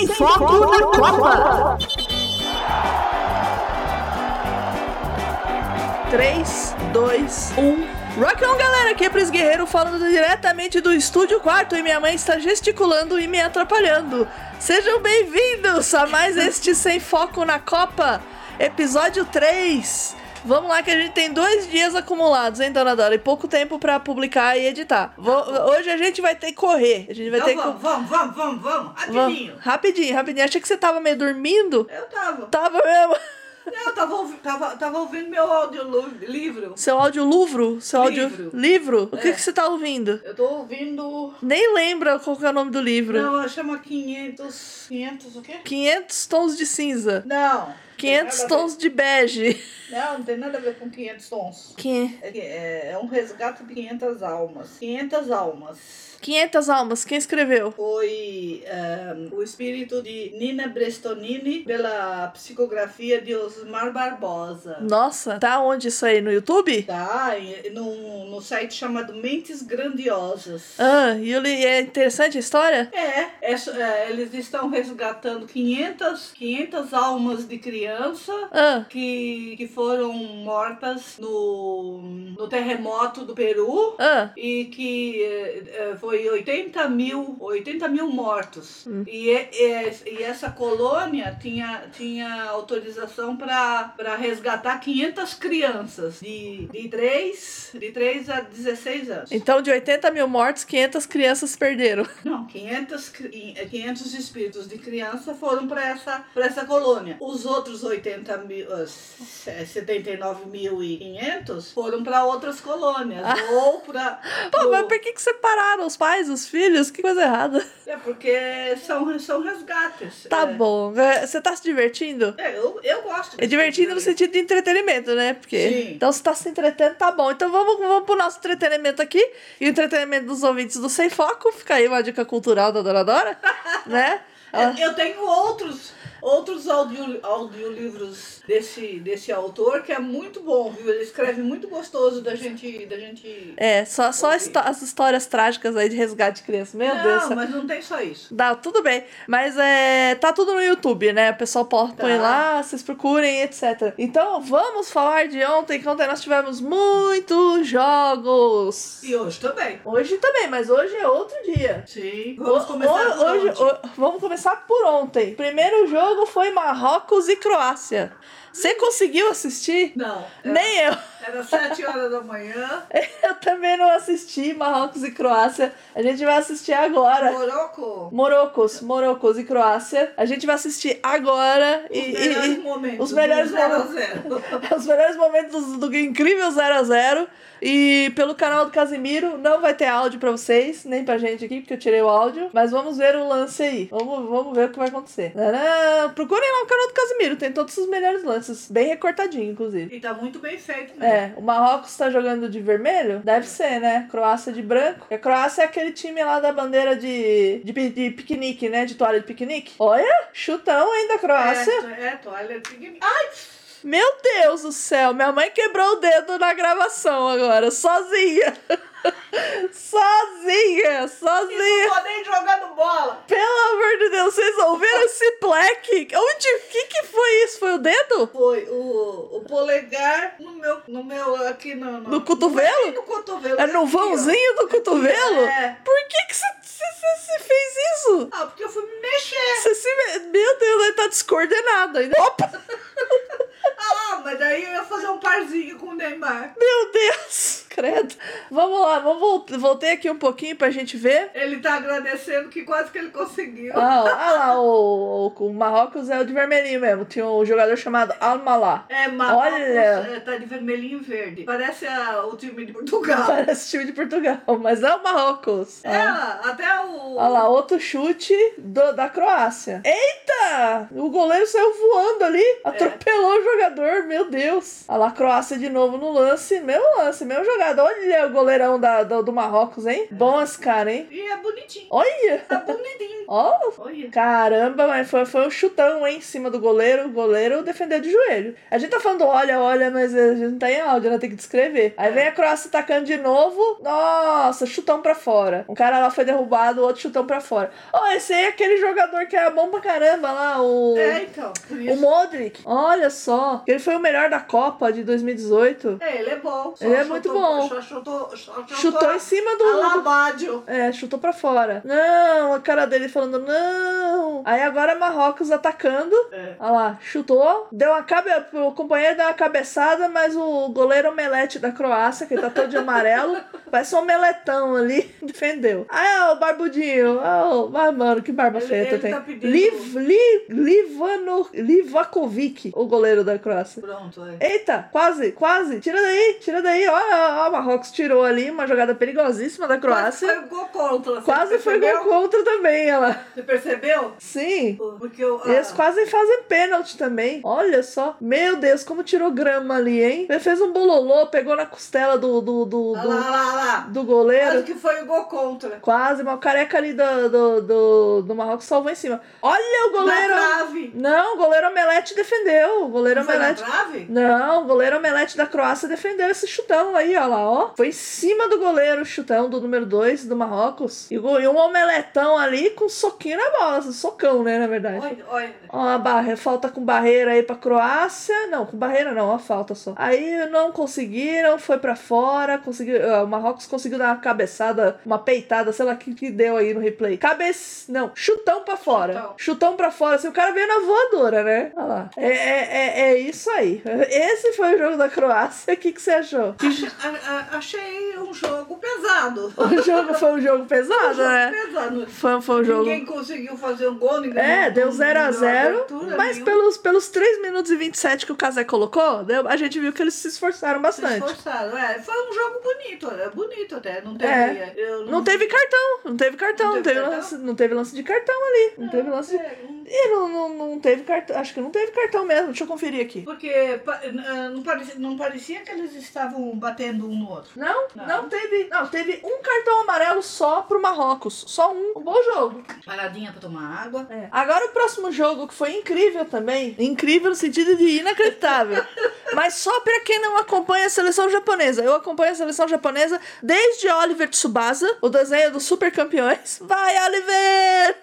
Sem foco na Copa. 3, 2, 1. Rock on, galera! Aqui é Pris Guerreiro falando diretamente do estúdio quarto e minha mãe está gesticulando e me atrapalhando. Sejam bem-vindos a mais este Sem Foco na Copa, episódio 3. Vamos lá que a gente tem dois dias acumulados, hein, Dona Dora? E pouco tempo pra publicar e editar. Vou- hoje a gente vai ter que correr. A gente vai ter Então que... vamos, vamos, vamos, vamos, vamos, rapidinho. Vamos. Rapidinho, rapidinho. Achei que você tava meio dormindo. Eu tava. Tava mesmo. Eu tava, ouvi- tava, tava ouvindo meu audiolivro. Seu áudio livro? Seu áudio Livro. livro? O que, É. que você tá ouvindo? Eu tô ouvindo. Nem lembra qual que é o nome do livro. Não, chama 500. 500 o quê? 500 tons de cinza. Não. 500 tem nada a tons de bege. Não, não tem nada a ver com 500 tons. Que- É, é, um resgate de 500 almas. 500 almas. 500 almas. Quem escreveu? Foi ehm, o espírito de Nina Brestonini pela psicografia de Osmar Barbosa. Nossa, tá onde isso aí? No YouTube? Tá, no, no site chamado Mentes Grandiosas. Ah, e é interessante a história? É, é, é, eles estão resgatando 500, 500 almas de criança Ah, que, que foram mortas no, no terremoto do Peru ah. e que eh, eh, foi 80 mil, 80 mil mortos. Hum. E, é- e essa colônia tinha, tinha autorização para resgatar 500 crianças de, de, 3, de 3 a 16 anos. Então, de 80 mil mortos, 500 crianças perderam. Não, 500, cri- eh, 500 espíritos de criança foram para essa, pra essa colônia. Os outros 80 mil, ah, se- 79.500 foram para outras colônias. Ou para. Pô, mas por que, que separaram os pais, os filhos? Que coisa errada. É porque são, são resgates. Tá é, bom. É, Você tá se divertindo? É, eu, eu gosto. É divertido no sentido de entretenimento, né? Porque. Sim. Então, se tá se entretendo, tá bom. Então, vamos, vamos pro nosso entretenimento aqui. E o entretenimento dos ouvintes do Sem Foco. Fica aí uma dica cultural da Dona Dora, né? Ela- Eu tenho outros, outros audio, audiolivros desse, desse autor que é muito bom, viu? Ele escreve muito gostoso da gente. Da gente... É, só, só as, histó- as histórias trágicas aí de resgate de criança. Meu não, Deus. céu. mas não tem só isso. Dá, tudo bem. Mas é. Tá tudo no YouTube, né? O pessoal pô- põe Tá. lá, vocês procurem, etc. Então vamos falar de ontem, que ontem nós tivemos muitos jogos. E hoje também. Hoje também, mas hoje é outro dia. Sim. Vamos O- começar hoje, onde? o- Vamos começar por ontem. Primeiro jogo foi Marrocos e Croácia. Você conseguiu assistir? Não. Era, Nem eu. era sete horas da manhã. Eu também não assisti Marrocos e Croácia. A gente vai assistir agora. Moroco. Morocos, Morocos e Croácia. A gente vai assistir agora Os e, melhores e- momentos. os melhores momentos. os melhores momentos do, do incrível 0 a 0 E pelo canal do Casimiro não vai ter áudio pra vocês, nem pra gente aqui, porque eu tirei o áudio. Mas vamos ver o lance aí. Vamos, vamos ver o que vai acontecer. Nanã. Procurem lá o canal do Casimiro, tem todos os melhores lances. Bem recortadinho, inclusive. E tá muito bem feito mesmo. É, o Marrocos tá jogando de vermelho? Deve ser, né? Croácia de branco. E a Croácia é aquele time lá da bandeira de, de, de piquenique, né? De toalha de piquenique. Olha, chutão ainda, Croácia. É, é toalha de piquenique. Ai, Meu Deus do céu, minha mãe quebrou o dedo na gravação agora, sozinha. sozinha, sozinha. não tô nem jogando bola. Pelo amor de Deus, vocês ouviram esse pleque? Onde, o que que foi isso? Foi o dedo? Foi o, o polegar no meu, no meu, aqui no... No cotovelo? Aqui no cotovelo. É no aqui, ó. vãozinho do cotovelo? É. Por que que você fez isso? Ah, porque eu fui me mexer. Você se... me- Meu Deus, ele tá descoordenado ainda. Opa! Mas daí eu ia fazer um parzinho com o Neymar. Meu Deus! Credo. Vamos lá, vamos vol- voltei aqui um pouquinho pra gente ver. Ele tá agradecendo que quase que ele conseguiu. Ah, ah lá, o, o, o Marrocos é o de vermelhinho mesmo. Tinha um jogador chamado Al-Malá. É, Marrocos Olha. é, tá de vermelhinho e verde. Parece a- o time de Portugal. Parece time de Portugal, mas é o Marrocos. É, Ah. até o... Olha lá, outro chute do- da Croácia. Eita! O goleiro saiu voando ali, atropelou o jogador, meu Deus. Olha lá, a Croácia de novo no lance, mesmo lance, mesma jogada. Jogada. Olha o goleirão da, do, do Marrocos, hein? Bom esse cara, hein? E é bonitinho. Olha! É bonitinho. Ó, Olha. Caramba, mas foi, foi um chutão hein, em cima do goleiro. O goleiro defendeu de joelho. A gente tá falando olha, olha, mas a gente não tá em áudio, né? Tem que descrever. Aí vem a Croácia atacando de novo. Nossa, chutão pra fora. Um cara lá foi derrubado, o outro chutão pra fora. Ó, esse aí é aquele jogador que é bom pra caramba lá, o. É, então. O. Modric, olha só, ele foi o melhor da Copa de 2018. É, ele é bom. Ele é muito bom. Chutou, chutou, Chutou em cima do. Alabádio. É, chutou pra fora. Não, a cara dele falando não. Aí agora Marrocos atacando. É. Olha lá, chutou, deu uma cabe... o companheiro deu uma cabeçada, mas o goleiro omelete da Croácia, que tá todo de amarelo, parece um omeletão ali, defendeu. Aí ó, o barbudinho, ó, mas mano, que barba Ele- feia tu ele tem. tá pedindo- Liv, li, Livano, Livakovic, o goleiro da Croácia. Pronto, é. Eita, quase, quase. Tira daí, tira daí. Ó, ó, o Marrocos tirou ali uma jogada perigosíssima da Quase Croácia. foi gol contra. você Quase foi gol percebeu? contra também, ela. Você percebeu? Sim. Porque eu. ah, Eles quase fazem pênalti também. Olha só. Meu Deus, como tirou grama ali, hein? Ele fez um bololô, pegou na costela do, do, do, ah, do, lá, lá, lá. do goleiro. Quase que foi gol contra. Quase, mas o careca ali do, do, do, do Marrocos salvou em cima. Olha o goleiro. Na trave. Não, o goleiro Omelete defendeu. O goleiro Não Omelete. Não, o goleiro Omelete da Croácia defendeu esse chutão aí, ó lá, ó. Foi em cima do goleiro chutão do número 2 do Marrocos. E, e um omeletão ali com soquinho na bola, socão, né, na verdade. Olha, olha. Ó, a falta com barreira aí pra Croácia. Não, com barreira não, ó, falta só. Aí não conseguiram, foi pra fora. Conseguiu, o Marrocos conseguiu dar uma cabeçada, uma peitada, sei lá o que, que deu aí no replay. Cabeça. Não, chutão pra fora. Chutão. Chutão pra fora. Assim, o cara veio na voadora, né? Olha lá. É, é, é, é isso aí. Esse foi o jogo da Croácia. O que, que você achou? A- a- achei um jogo pesado. O jogo foi um jogo pesado, Um jogo né? pesado. Foi, foi um jogo. Ninguém conseguiu fazer um gol, ninguém É, não- deu não 0 a deu 0 abertura Mas nenhuma. pelos, pelos 3 minutos e 27 que o Casé colocou, deu- a gente viu que eles se esforçaram Se bastante. esforçaram. É, foi um jogo bonito, é bonito até. Não teve. É. eu Não teve cartão, não teve cartão, Não não teve teve, cartão? lance, não teve lance de cartão ali. Não teve lance de. É, não- Ih, não, não, não teve cartão. Acho que não teve cartão mesmo. Deixa eu conferir aqui. Porque eh, não parecia, não parecia que eles estavam batendo um no outro. Não, não, Não. teve. Não, teve um cartão amarelo só pro Marrocos. Só um. Um bom jogo. Paradinha pra tomar água. É. Agora o próximo jogo, que foi incrível também. Incrível no sentido de inacreditável. Mas só pra quem não acompanha a seleção japonesa. Eu acompanho a seleção japonesa desde Oliver Tsubasa, o desenho dos super campeões. Vai, Oliver!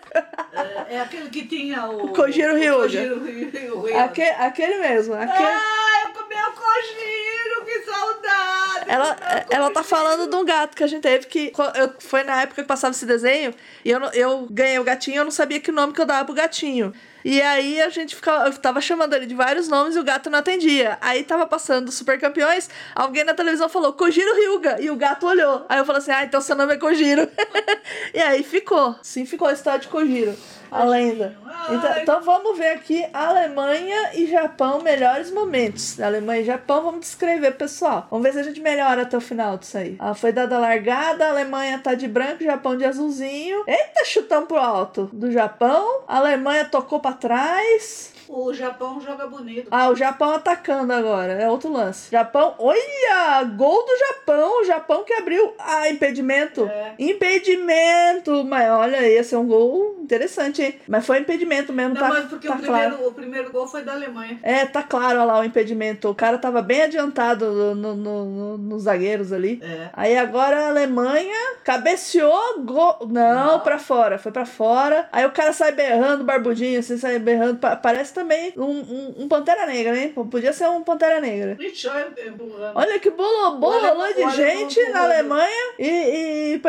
É, é aquele que tinha o. O Kojiro o. Aque- aquele mesmo. Aquele... Ah, eu comi o Kojiro, que saudade! Ela, ela tá falando de um gato que a gente teve que. Eu, foi na época que passava esse desenho e eu, eu ganhei o gatinho eu não sabia que nome que eu dava pro gatinho. E aí a gente ficava, eu tava chamando ele de vários nomes e o gato não atendia. Aí tava passando Super Campeões, alguém na televisão falou Kojiro Hyuga e o gato olhou. Aí eu falei assim: ah, então seu nome é Kojiro. e aí ficou. Sim, ficou a história de Kojiro. A lenda. Então, então vamos ver aqui Alemanha e Japão, melhores momentos. Alemanha e Japão, vamos descrever, pessoal. Vamos ver se a gente melhora até o final disso aí. Ah, foi dada a largada, a Alemanha tá de branco, Japão de azulzinho. Eita, chutão pro alto do Japão. A Alemanha tocou pra trás. O Japão joga bonito. Ah, o Japão atacando agora. É outro lance. Japão, olha! Gol do Japão. O Japão que abriu. Ah, impedimento. É. Impedimento. Mas olha, esse é um gol interessante, hein? Mas foi impedimento mesmo, Não, tá, mas porque tá o, claro. primeiro, o primeiro gol foi da Alemanha. É, tá claro olha lá o impedimento. O cara tava bem adiantado no, no- no- no- nos zagueiros ali. É. Aí agora a Alemanha cabeceou, gol. Não, Não. pra fora, foi pra fora. Aí o cara sai berrando, barbudinho, assim, sai berrando. Pa- parece também um, um, um Pantera Negra, né? Podia ser um Pantera Negra. Ixi, olha, que bolo, bolo de gente na. Alemanha e, e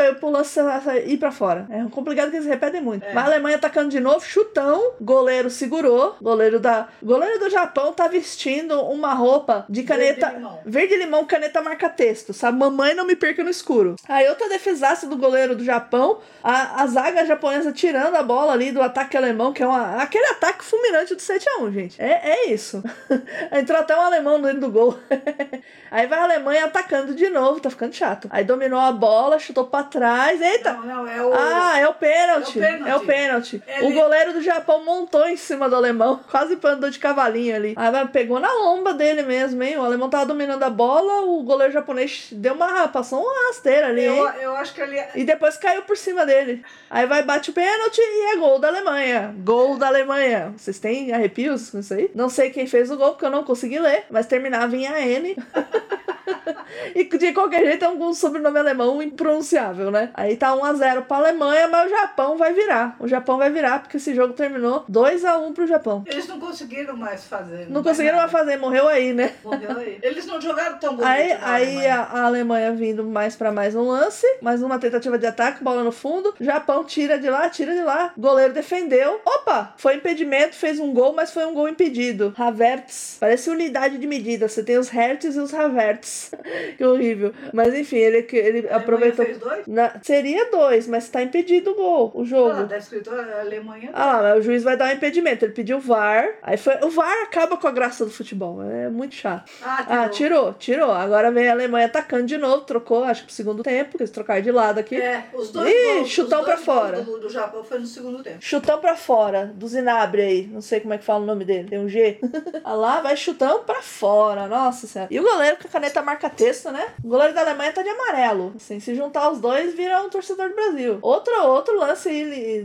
sa- ir pra fora. É complicado que eles repetem muito. É. Mas a Alemanha atacando de novo, chutão, goleiro segurou, goleiro da goleiro do Japão tá vestindo uma roupa de caneta Verde limão. verde limão, caneta marca texto, sabe? Mamãe não me perca no escuro. Aí outra defesaça do goleiro do Japão, a, a zaga japonesa tirando a bola ali do ataque alemão, que é uma, aquele ataque fulminante do 7 7x1, gente. É, é isso. Entrou até um alemão dentro do gol. Aí vai a Alemanha atacando de novo, tá ficando chato. Aí dominou a bola, chutou pra trás. Eita! Não, não, é o. Ah, é o pênalti. É o pênalti. É o. Ele- O goleiro do Japão montou em cima do alemão, quase andou de cavalinho ali. Aí vai- pegou na lomba dele mesmo, hein? O alemão tava dominando a bola, o goleiro japonês deu uma. passou uma rasteira ali, eu, hein? eu acho que ele. E depois caiu por cima dele. Aí vai, bate o pênalti e é gol da Alemanha. Gol da Alemanha. Vocês têm arrepios com isso aí? Não sei quem fez o gol, porque eu não consegui ler, mas terminava em AN. E de qualquer jeito é um sobrenome alemão impronunciável, né? Aí tá 1x0 pra Alemanha, mas o Japão vai virar. O Japão vai virar, porque esse jogo terminou 2x1 pro Japão. Eles não conseguiram mais fazer. Não conseguiram mais fazer, morreu aí, né? Morreu aí. Eles não jogaram tão bonito. Aí, aí Alemanha. a, a Alemanha vindo mais pra mais um lance, mais uma tentativa de ataque, bola no fundo. Japão tira de lá, tira de lá. Goleiro defendeu. Opa! Foi impedimento, fez um gol, mas foi um gol impedido. Havertz. Parece unidade de medida. Você tem os Hertz e os Havertz. que horrível. Mas enfim, ele, ele A aproveitou. fez dois? Na- seria dois, mas tá impedido o gol, o jogo. Ah, tá escrito a Alemanha. Ah mas o juiz vai dar um impedimento. Ele pediu o VAR. Aí foi. O VAR acaba com a graça do futebol. É muito chato. Ah, Ah, tirou, tirou. Agora vem a Alemanha atacando de novo, trocou, acho que pro segundo tempo, que eles trocaram de lado aqui. É, os dois Ih, gols, chutão pra fora. Do, do Japão foi no segundo tempo. Chutão pra fora, do Zinabre aí. Não sei como é que fala o nome dele. Tem um G. ah lá, vai chutão pra fora. Nossa senhora. E o goleiro com a caneta marca-texto, né? O goleiro da Alemanha tá de amarelo. Assim, se juntar os dois, vira um torcedor do Brasil. Outro, outro lance li-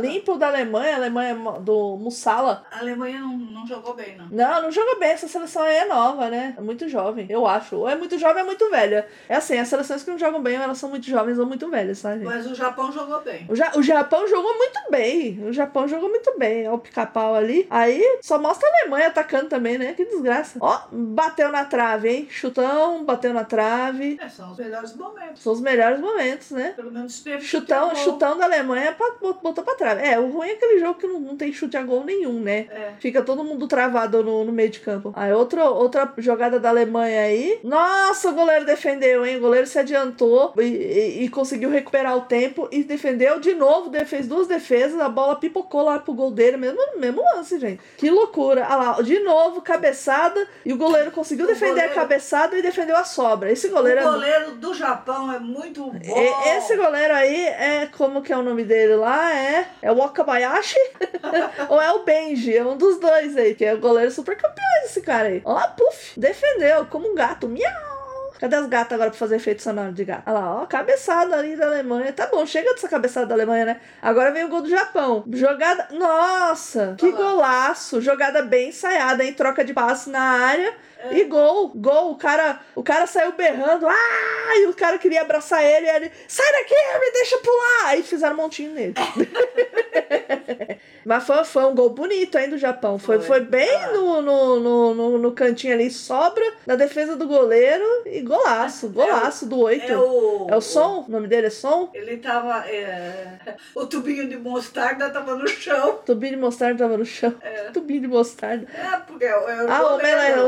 limpo da Alemanha, a Alemanha do Mussala. A Alemanha não, não jogou bem, não. Não, não joga bem. Essa seleção aí é nova, né? É muito jovem, eu acho. Ou é muito jovem ou é muito velha. É assim, as seleções que não jogam bem, elas são muito jovens ou muito velhas, tá, gente? Mas o Japão jogou bem. O, Ja- o Japão jogou muito bem. O Japão jogou muito bem. Ó, o pica-pau ali. Aí só mostra a Alemanha atacando também, né? Que desgraça. Ó, bateu na trave, hein? Chutão, bateu na trave. É, são os melhores momentos. São os melhores momentos, né? Pelo menos teve Chutão, chutão da Alemanha pra, botou pra trave. É, o ruim é aquele jogo que não, não tem chute a gol nenhum, né? É. Fica todo mundo travado no, no meio de campo. Aí outra, outra jogada da Alemanha aí. Nossa, o goleiro defendeu, hein? O goleiro se adiantou e, e- e conseguiu recuperar o tempo e defendeu de novo. Fez duas defesas, a bola pipocou lá pro gol dele, mesmo, mesmo lance, gente. Que loucura. Ah lá, de novo, cabeçada. E o goleiro conseguiu O defender goleiro- a cabeçada e defendeu a sobra. Esse goleiro o é. goleiro do Japão é muito bom. E- Esse goleiro aí é como que é o nome dele lá? É, é o Wakabayashi? Ou é o Benji? É um dos dois aí, que é o goleiro super campeão esse cara aí. Ó lá, puf, defendeu como um gato. Miau! Cadê as gatas agora pra fazer efeito sonoro de gato? Olha lá, ó, cabeçada ali da Alemanha. Tá bom, chega dessa cabeçada da Alemanha, né? Agora vem o gol do Japão. Jogada. Nossa, que Olha golaço! Jogada bem ensaiada, em troca de passe na área. E gol, gol, o cara, o cara saiu berrando, ah, e o cara queria abraçar ele, e ele, sai daqui, me deixa pular, aí fizeram um montinho nele. Mas foi, foi um gol bonito aí do Japão, foi, Foi. foi bem Ah. no, no, no, no, no cantinho ali, sobra na defesa do goleiro e golaço, golaço do oito. É o. É o som? O nome dele é som? Ele tava. é, O tubinho de mostarda tava no chão. Tubinho de mostarda tava no chão. É, Tubinho de mostarda. é porque é o. É o Ah, o, goleiro. omele, o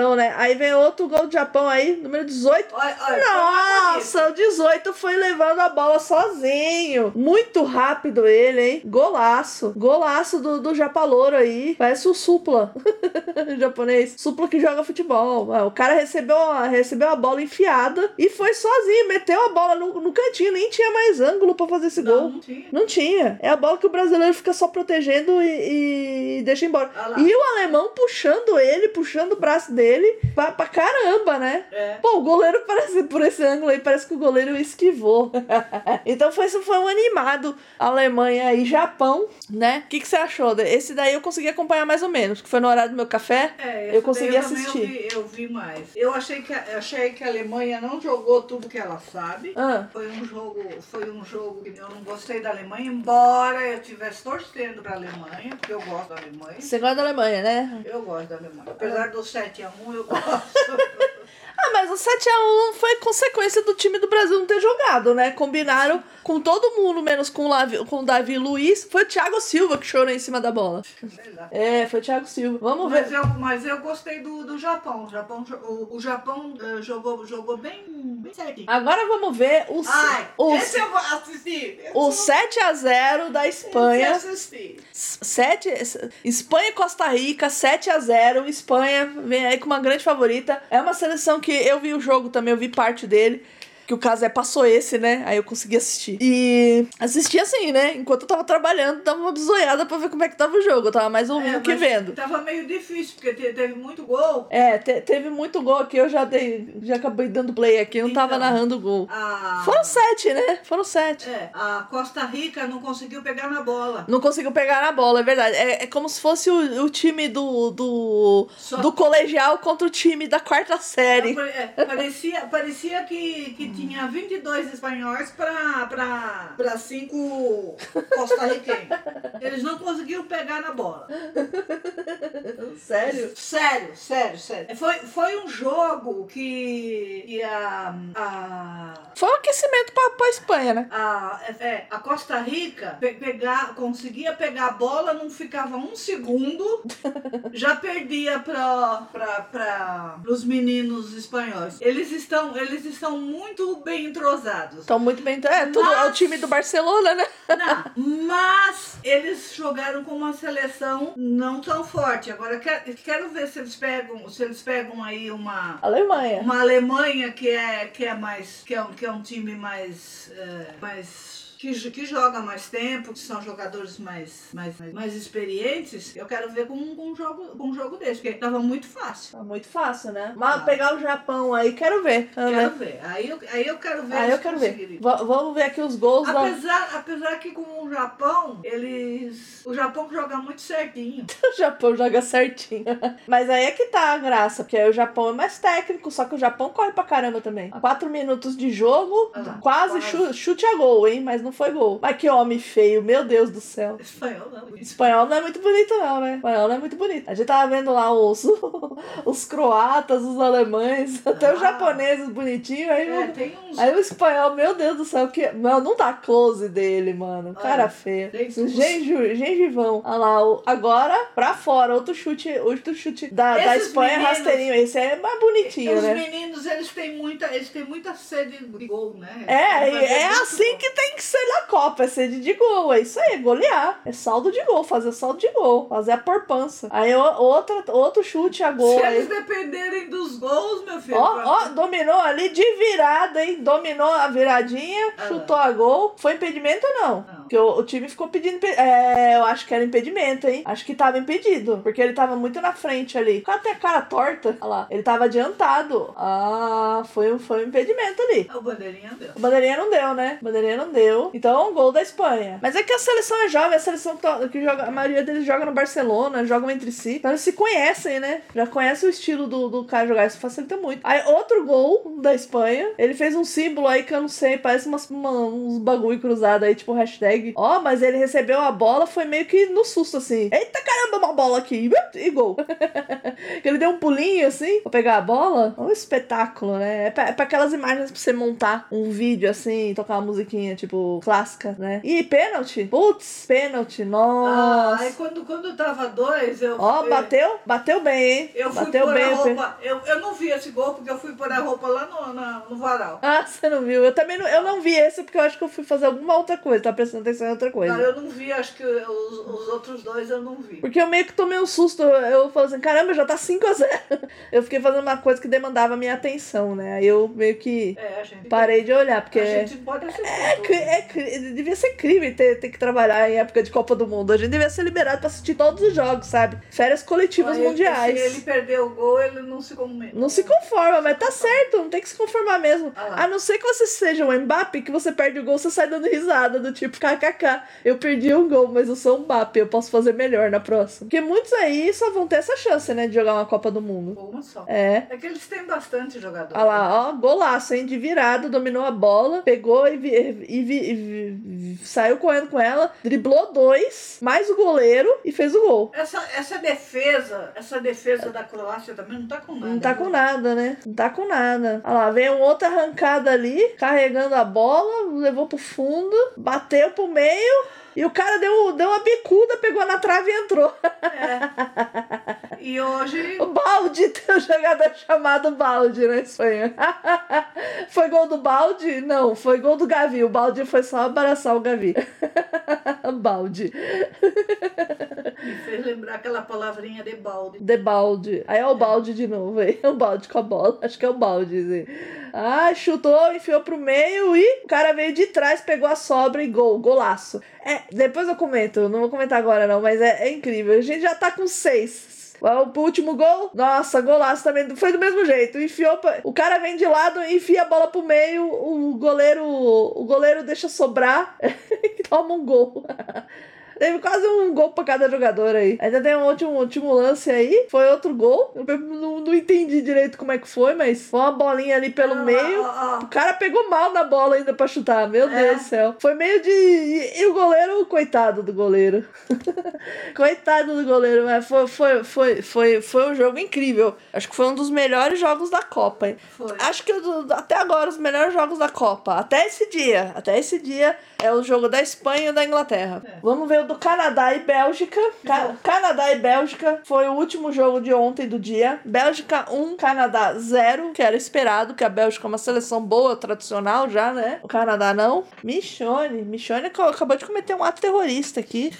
omeletão, né? Aí vem outro gol do Japão aí, número 18. Olha, olha, foi mais Nossa, o 18 foi levando a bola sozinho. Muito rápido ele, hein? Golaço. Golaço do, do Japalouro aí. Parece o Supla. japonês. Supla que joga futebol. Ah, O cara recebeu a, recebeu a bola enfiada e foi sozinho. Meteu a bola no, no cantinho. Nem tinha mais ângulo pra fazer esse bonito. gol. Não, não tinha. Não tinha. É a bola que o brasileiro fica só protegendo e, e deixa embora. E o alemão puxando ele, puxando o braço dele pra, pra caramba, né? É. Pô, o goleiro parece, por esse ângulo aí, parece que o goleiro esquivou. então foi, isso foi um animado. Alemanha e Japão, né? O que, que você achou? Esse daí eu consegui acompanhar mais ou menos, que foi no horário do meu café. É, Eu consegui também assistir. Eu vi, eu vi mais. Eu achei que, achei que a Alemanha não jogou tudo que ela sabe. Ah, Foi um jogo, foi um jogo que eu não gostei da Alemanha, embora eu estivesse torcendo para a Alemanha, porque eu gosto da Alemanha. você gosta da Alemanha, né? Eu gosto da Alemanha. Apesar do 7 a 1 eu gosto. Ah, mas o 7x1 foi consequência do time do Brasil não ter jogado, né? Combinaram com todo mundo, menos com o, Lavi, com o Davi Luiz. Foi o Thiago Silva que chorou em cima da bola. É, foi o Thiago Silva. Vamos Mas ver. eu, mas eu gostei do, do Japão. O Japão, o, o Japão eh, jogou, jogou bem, bem certinho. Agora vamos ver o, Ai, o, esse eu vou assistir. o Esse 7x0 da eu Espanha. vou assistir. 7, Espanha e Costa Rica, 7 a 0 Espanha vem aí com uma grande favorita. É uma seleção que eu vi o jogo também, eu vi parte dele. Que o caso é, passou esse, né? Aí eu consegui assistir. E assisti assim, né? Enquanto eu tava trabalhando, dava uma bisoiada pra ver como é que tava o jogo. Eu tava mais ouvindo É, que vendo. Tava meio difícil, porque te- teve muito gol. É, te- teve muito gol aqui, eu já dei. Já acabei dando play aqui, eu não tava Então. narrando o gol. A, Foram sete, né? Foram sete. é, a Costa Rica não conseguiu pegar na bola. Não conseguiu pegar na bola, é verdade. É, é como se fosse o, o time do, do, Só- do colegial contra o time da quarta série. É, parecia, parecia que, que tinha 22 espanhóis para 5 costarriquenhos. Eles não conseguiram pegar na bola. Sério? Sério, sério, sério. Foi, foi um jogo que, que a, a, Foi um aquecimento pra, pra Espanha, né? a, é, a Costa Rica pe- pegar, conseguia pegar a bola, não ficava um segundo, já perdia para os meninos espanhóis. Eles estão, eles estão muito bem entrosados. Estão muito bem. É, tudo é o Mas- time do Barcelona, né? Não, mas eles jogaram com uma seleção não tão forte. Agora quero, quero ver se eles pegam, se eles pegam aí uma Alemanha. uma Alemanha que é que é mais que é um, que é um time mais é, mais que, que joga mais tempo, que são jogadores mais, mais, mais, experientes, eu quero ver com, um jogo com um jogo desse, porque tava muito fácil. Tá muito fácil, né? Mas Ah. pegar o Japão aí, quero ver. Quero Quero ver. ver. Aí eu, aí eu quero ver. Aí eu quero ver. vamos ver aqui os gols da. Apesar, apesar que com o Japão, eles. O Japão joga muito certinho. O Japão joga certinho. Mas aí é que tá a graça, porque aí o Japão é mais técnico, só que o Japão corre pra caramba também. Quatro minutos de jogo, Ah quase, quase. chu- chute a gol, hein? Mas não foi gol. Mas que homem feio, meu Deus do céu. Espanhol não. Espanhol não é muito bonito, não, né? Espanhol não é muito bonito. A gente tava vendo lá os, os croatas, os alemães, até os Ah. japoneses bonitinhos. Aí, É, uns. aí o espanhol, meu Deus do céu, que. Não, não dá close dele, mano. Cara Olha, uns- Genju, gengivão. Olha lá, o- agora pra fora. Outro chute, outro chute da, da Espanha meninos- rasteirinho. Esse é mais bonitinho, Os né? meninos, eles têm muita, eles têm muita sede de gol, né? É, é muito assim que tem que ser na Copa, é sede de gol, é isso aí, é golear, é saldo de gol, fazer saldo de gol, fazer a porpança. Aí outra, outro chute a gol, Se aí, eles dependerem dos gols, meu filho. ó, ó, dominou ali de virada, hein, dominou a viradinha, Ah. chutou a gol, foi impedimento ou não? Não. Porque o, o time ficou pedindo, é, eu acho que era impedimento, hein, acho que tava impedido, porque ele tava muito na frente ali, o cara tem a cara torta, olha lá, ele tava adiantado, ah, foi, um- foi um impedimento ali. O bandeirinha deu. O bandeirinha não deu, né? O bandeirinha não deu. Então, gol da Espanha. Mas é que a seleção é jovem, a seleção que, joga, a maioria deles joga no Barcelona, jogam entre si. Então eles se conhecem, né? Já conhecem o estilo do, do cara jogar, isso facilita muito. Aí, outro gol da Espanha, ele fez um símbolo aí que eu não sei, parece umas, uma- uns bagulho cruzado aí, tipo hashtag. Ó, mas ele recebeu a bola, foi meio que no susto, assim. Eita caramba, uma bola aqui. E gol. ele deu um pulinho assim pra pegar a bola. É um espetáculo, né? É pra, é pra aquelas imagens pra você montar um vídeo assim, tocar uma musiquinha, tipo, clássica, né? E pênalti. Putz, pênalti. Ah, Nossa. aí quando, quando tava dois, eu. Ó, eu- bateu? Bateu bem, hein? Eu fui bateu pôr bem. a roupa. Eu, eu não vi esse gol porque eu fui pôr a roupa lá no, na- no varal. Ah, você não viu? Eu também não, eu não vi esse porque eu acho que eu fui fazer alguma outra coisa. Tava prestando atenção em outra coisa. Não, eu não vi, acho que os, os outros dois eu não vi. Porque eu meio que tomei um susto. Eu falei assim, caramba, já tá 5 a 0 Eu fiquei fazendo uma coisa que demandava minha atenção, né? Aí eu meio que É, parei de olhar, porque. A gente pode assistir. É, é devia ser crime ter, ter que trabalhar em época de Copa do Mundo. A gente devia ser liberado pra assistir todos os jogos, sabe? Férias coletivas ele- mundiais. Se ele perder o gol, ele não se come. Não se conforma, mas tá certo, não tem que se conformar mesmo. Ah. A não ser que você seja um Mbappe, que você perde o gol, você sai dando risada, do tipo, kkk, eu perdi um gol, mas eu sou um Mbappe, eu posso fazer melhor na próxima. Porque muitos aí só vão ter essa chance, né, de jogar uma Copa do Mundo. Uma só. É. É que eles têm bastante jogador. Olha lá, ó, golaço, hein? De virada, dominou a bola, pegou e, vi- e vi- e saiu correndo com ela, driblou dois, mais o goleiro e fez o gol. Essa, essa defesa, essa defesa da Croácia também não tá com nada. Não tá com né? nada, né? Não tá com nada. Olha lá, veio outra arrancada ali, carregando a bola, levou pro fundo, bateu pro meio. E o cara deu, deu uma bicuda, pegou na trave e entrou. É. E hoje. O balde, tem um jogador chamado balde na Espanha. foi gol do balde? Não, foi gol do Gavi. O balde foi só abraçar o Gavi. balde. Me fez lembrar aquela palavrinha de balde. De balde. Aí é o balde de novo, aí. O balde com a bola. Acho que é o balde, assim. Ah, chutou, enfiou pro meio e o cara veio de trás, pegou a sobra e gol, golaço. É, depois eu comento, não vou comentar agora não, mas é, é incrível. A gente já tá com seis. O último gol, nossa, golaço também. Foi do mesmo jeito. Enfiou. pra- O cara vem de lado, enfia a bola pro meio, o goleiro. O goleiro deixa sobrar e toma um gol. Teve quase um gol pra cada jogador aí. Ainda tem um último, último lance aí. Foi outro gol. Eu não, não entendi direito como é que foi, mas foi uma bolinha ali pelo Ah, meio. ah, O cara pegou mal na bola ainda pra chutar. Meu É. Deus do céu. Foi meio de. E, o goleiro, coitado do goleiro. coitado do goleiro, mas foi, foi, foi, foi, foi um jogo incrível. Acho que foi um dos melhores jogos da Copa, hein? ah, Foi. Acho que até agora os melhores jogos da Copa. Até esse dia. Até esse dia é o jogo da Espanha e da Inglaterra. É. Vamos ver o do Canadá e Bélgica. Ca-. Canadá e Bélgica foi o último jogo de ontem do dia. Bélgica 1, Canadá 0, que era esperado, que a Bélgica é uma seleção boa, tradicional já, né? O Canadá não. Michone. Michone ac- acabou de cometer um ato terrorista aqui.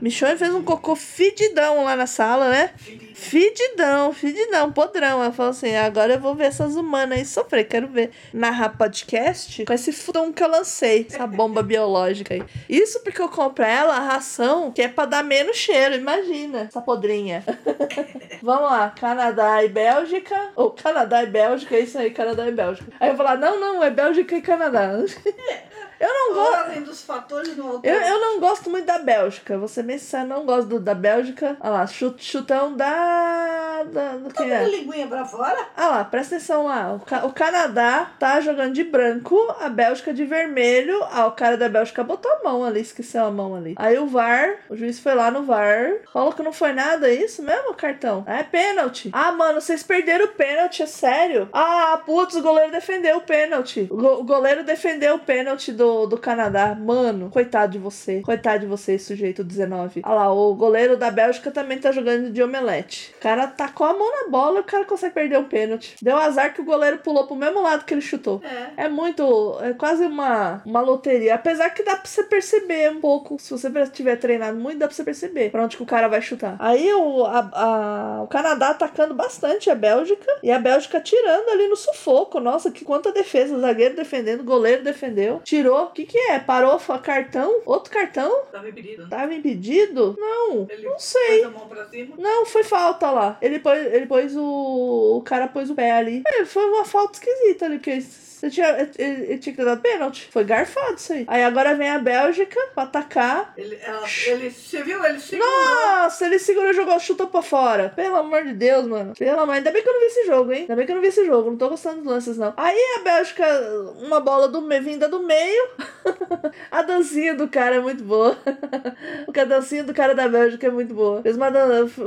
Michone fez um cocô fedidão lá na sala, né? Fedidão, fedidão, podrão. Ela falou assim: agora eu vou ver essas humanas aí sofrer. Quero ver narrar podcast com esse fudão que eu lancei, essa bomba biológica aí. Isso porque eu compro ela a ração que é pra dar menos cheiro, imagina, essa podrinha. Vamos lá, Canadá e Bélgica. Ou Canadá e Bélgica, é isso aí, Canadá e Bélgica. Aí eu vou falar: não, não, é Bélgica e Canadá. Eu não gosto. Dos fatores no. Eu, eu não gosto muito da Bélgica, bem sincero, não gosto do- da Bélgica. Olha lá, chut- chutão da. da do que Tá é? linguinha pra fora? Ah lá, presta atenção lá. O, Ca- o Canadá tá jogando de branco, a Bélgica de vermelho. Ah, o cara da Bélgica botou a mão ali, esqueceu a mão ali. Aí o VAR, o juiz foi lá no VAR, falou que não foi nada, é isso mesmo, cartão? É pênalti. Ah, mano, vocês perderam o pênalti, é sério? Ah, putz, o goleiro defendeu o pênalti. O, go- o goleiro defendeu o pênalti do, do Canadá. Mano, coitado de você. Coitado de você, sujeito 19. Ah lá, o goleiro da Bélgica também tá jogando de omelete. O cara tacou a mão na bola e o cara consegue perder um pênalti. Deu azar que o goleiro pulou pro mesmo lado que ele chutou. É. É muito. É quase uma, uma loteria. Apesar que dá pra você perceber um pouco. Se você tiver treinado muito, dá pra você perceber pra onde que o cara vai chutar. Aí o, a- a- o Canadá atacando bastante a Bélgica. E a Bélgica tirando ali no sufoco. Nossa, que quanta defesa. O zagueiro defendendo, o goleiro defendeu. Tirou. O que que é? Parou, foi cartão? Outro cartão? Tava impedido. né? Tava impedido? Não. Ele Não sei. Não, foi falta lá. Ele pôs, ele pôs o. O cara pôs o pé ali. É, foi uma falta esquisita ali, porque você tinha, ele, ele tinha que ter dado pênalti. Foi garfado isso aí. Aí agora vem a Bélgica pra atacar. Ele, ela, ele, você viu? Ele segurou. Nossa, ele segurou e jogou, chutou pra fora. Pelo amor de Deus, mano. Pelo amor. Ainda bem que eu não vi esse jogo, hein? Ainda bem que eu não vi esse jogo. Não tô gostando dos lances, não. Aí a Bélgica, uma bola do meio, vinda do meio. a dancinha do cara é muito boa. Porque a dancinha do cara da Bélgica é muito boa. Fez uma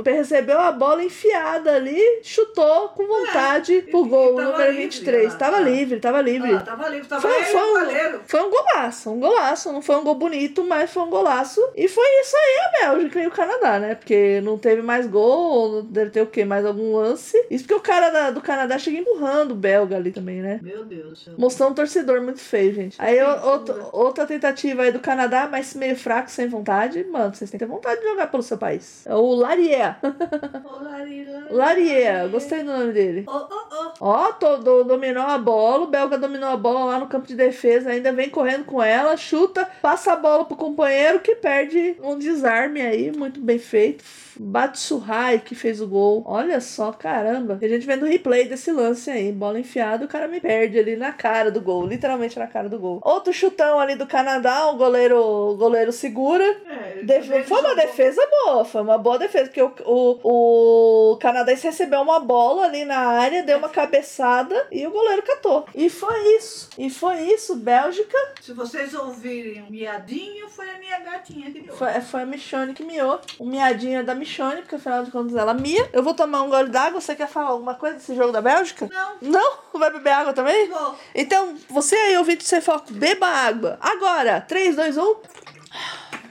recebeu a bola enfiada ali, chutou com vontade pro e- gol, número livre, 23. ah, tava ah. livre, tava livre. Ah, tava livre, tava Foi, foi um, foi um golaço, um golaço. Não foi um gol bonito, mas foi um golaço. E foi isso aí a Bélgica e o Canadá, né? Porque não teve mais gol, deve ter o quê? Mais algum lance. Isso porque o cara da- do Canadá chega empurrando o belga ali também, né? Meu Deus. Mostrou um torcedor muito feio, gente. Aí outro- outra tentativa aí do Canadá, mas meio fraco, sem vontade. Mano, vocês têm que ter vontade de jogar pelo seu país. É o Larier. Ô, Lari, Lari, Larier, gostei do nome dele. Ô, ô, ô. Ó, to- do- dominou a bola, o belga dominou a bola lá no campo de defesa, ainda vem correndo com ela, chuta, passa a bola pro companheiro que perde um desarme aí, muito bem feito. Batsuhai que fez o gol. Olha só, caramba. A gente vendo o replay desse lance aí, bola enfiada, o cara me perde ali na cara do gol, literalmente na cara do gol. Outro chutão ali do Canadá, o goleiro, o goleiro segura. É, Def- Foi uma defesa boa, foi uma boa defesa, porque o, o, o canadense recebeu uma bola ali na área, deu uma cabeçada e o goleiro catou. E foi isso. E foi isso, Bélgica. Se vocês ouvirem um miadinho, foi a minha gatinha que deu. Foi, foi a Michone que miou. O miadinho é da Michone, porque afinal de contas ela mia. Eu vou tomar um gole d'água. Você quer falar alguma coisa desse jogo da Bélgica? Não, Não? Vai beber água também? vou. Então, você aí, ouvinte Sem Foco, beba água. Agora, 3, 2, 1.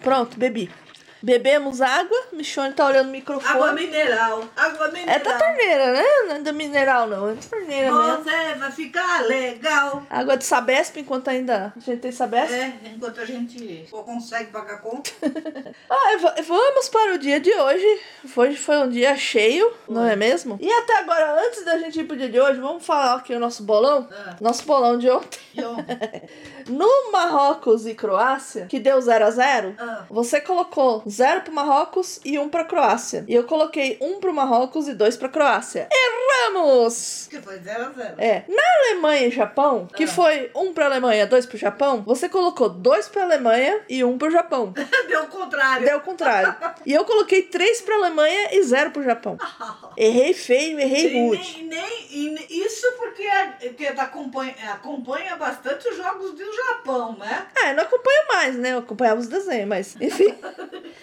Pronto, bebi. Bebemos água. Michone tá olhando o microfone. Água mineral. Água mineral. É da torneira, né? Não é da mineral, não. É da torneira mesmo. Você vai ficar legal. Água de Sabesp, enquanto ainda a gente tem Sabesp. É, enquanto a gente consegue pagar conta. Ah, va- vamos para o dia de hoje. Hoje foi um dia cheio, não é mesmo? E até agora, antes da gente ir pro dia de hoje, vamos falar aqui o nosso bolão. Ah, Nosso bolão de ontem. ontem? No Marrocos e Croácia, que deu 0 a 0 Ah, você colocou 0 pro Marrocos e 1 pra Croácia. E eu coloquei 1 pro Marrocos e 2 pra Croácia. Erramos! que foi 0 a 0 É, na Alemanha e Japão, que Ah. foi 1 pra Alemanha, 2 pro Japão, você colocou 2 pra Alemanha e 1 pro Japão. Deu o contrário. Deu o contrário. E eu coloquei 3 pra Alemanha e 0 pro Japão. Errei feio, errei E rude. nem, nem, e ne- isso porque, porque acompanha, acompanha bastante os jogos do Japão, né? Ah, eu não acompanho mais, né? Eu acompanhava os desenhos, mas enfim.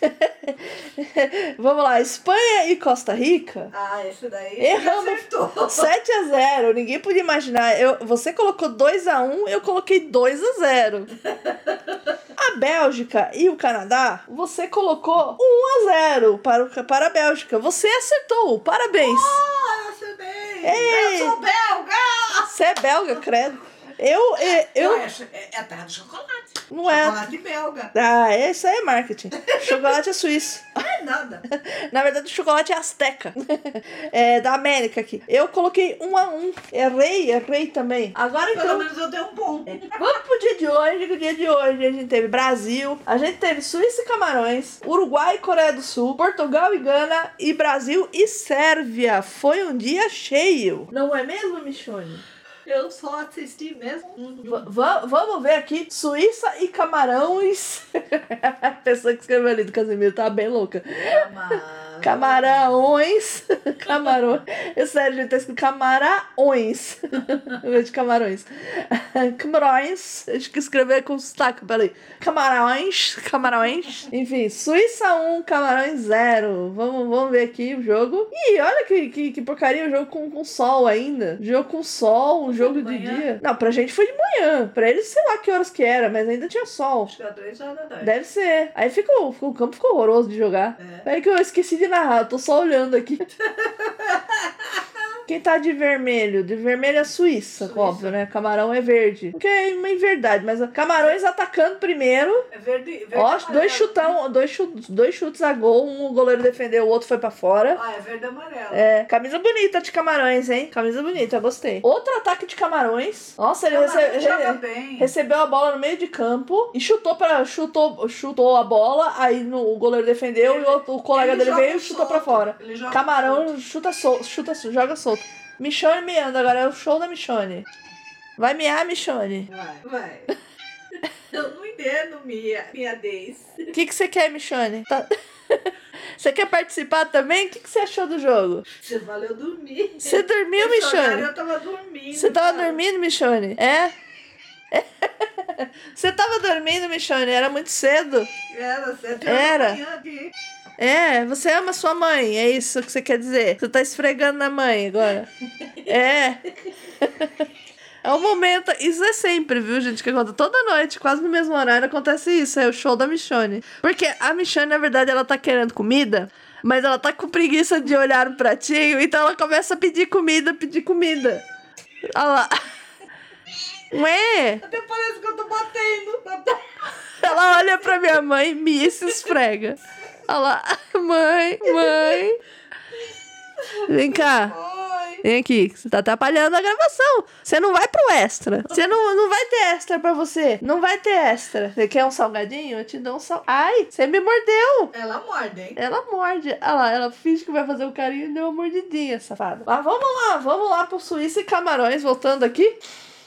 Vamos lá, Espanha e Costa Rica. Ah, esse daí Erramos. acertou. 7 a 0 ninguém podia imaginar. Eu, você colocou 2 a 1 eu coloquei 2 a 0 A Bélgica e o Canadá, você colocou 1 a 0 para, o, para a Bélgica. Você acertou, parabéns. Ah, eu acertei. Ei. Eu sou belga. Você é belga, credo. Eu, eu, eu É, é, é a terra do chocolate. não é. Chocolate belga. Ah, isso aí é marketing. Chocolate é suíço. Não é nada. Na verdade, o chocolate é azteca. É da América aqui. Eu coloquei um a um. Errei, errei também. Agora Pelo então. menos eu tenho um ponto. Vamos pro dia de hoje. que O dia de hoje a gente teve Brasil, a gente teve Suíça e Camarões, Uruguai e Coreia do Sul, Portugal e Gana e Brasil e Sérvia. Foi um dia cheio. Não é mesmo, Michone? Eu só assisti mesmo. Va- vamos ver aqui. Suíça e Camarões. a pessoa que escreveu ali do Casimiro tá bem louca. Cama- Camarões. Camarões. É sério, gente, tá escrito camarões. Em vez de camarões. Camarões. Acho que escrever com sotaque, peraí. Camarões. Camarões. Enfim, Suíça 1, Camarões 0. Vamos, vamos ver aqui o jogo. Ih, olha que, que, que porcaria o jogo com, com sol ainda. Jogo com sol, um jogo de, manhã? dia. Não, pra gente foi de manhã. Pra eles, sei lá que horas que era, mas ainda tinha sol. Acho que era três horas da tarde. Deve ser. Aí ficou, ficou- o campo ficou horroroso de jogar. É. Peraí que eu esqueci de eu tô só olhando aqui. Quem tá de vermelho? De vermelho é Suíça, Suíça. óbvio, né? Camarão é verde. Que é uma verdade, mas Camarões atacando primeiro. É verde, verde Ó, amarelo. dois chutão, dois chutes, dois chutes a gol, um o goleiro defendeu, o outro foi pra fora. Ah, é verde e amarelo. É, camisa bonita de Camarões, hein? Camisa bonita, gostei. Outro ataque de Camarões. Nossa, ele Camarão re- recebeu a bola no meio de campo e chutou para chutou, chutou a bola, aí no, o goleiro defendeu e o, o colega Ele dele veio e chutou pra solto. fora. Ele joga solto. Camarão chuta solto, chuta, joga solto. Michone miando, agora é o show da Michone. Vai miar, Michone. Vai, vai. Eu não entendo minha, minha dez. O que que você quer, Michone? Tá- Você quer participar também? O que que você achou do jogo? Você falou eu dormi. Você dormiu, Michone? Eu tava dormindo. Você tava cara. dormindo, Michone? É? Você tava dormindo, Michone? Era muito cedo. Era horas Era. É, você ama sua mãe, é isso que você quer dizer. Você tá esfregando na mãe agora. É. É um momento. Isso é sempre, viu, gente? Que acontece toda noite, quase no mesmo horário, acontece isso. É o show da Michone. Porque a Michone, na verdade, ela tá querendo comida, mas ela tá com preguiça de olhar o pratinho, então ela começa a pedir comida, pedir comida. Olha lá. Ué? Até parece que eu tô batendo. Ela olha pra minha mãe, mia e se esfrega. Olha lá. Mãe, mãe. Vem cá. Oi. Vem aqui, você tá atrapalhando a gravação. Você não vai pro extra. Você não, não vai ter extra pra você. Não vai ter extra. Você quer um salgadinho? Eu te dou um sal. Ai, você me mordeu. Ela morde, hein? Ela morde. Olha lá, ela finge que vai fazer o carinho e deu uma mordidinha, safada. Mas vamos lá, vamos lá pro Suíça e Camarões, voltando aqui.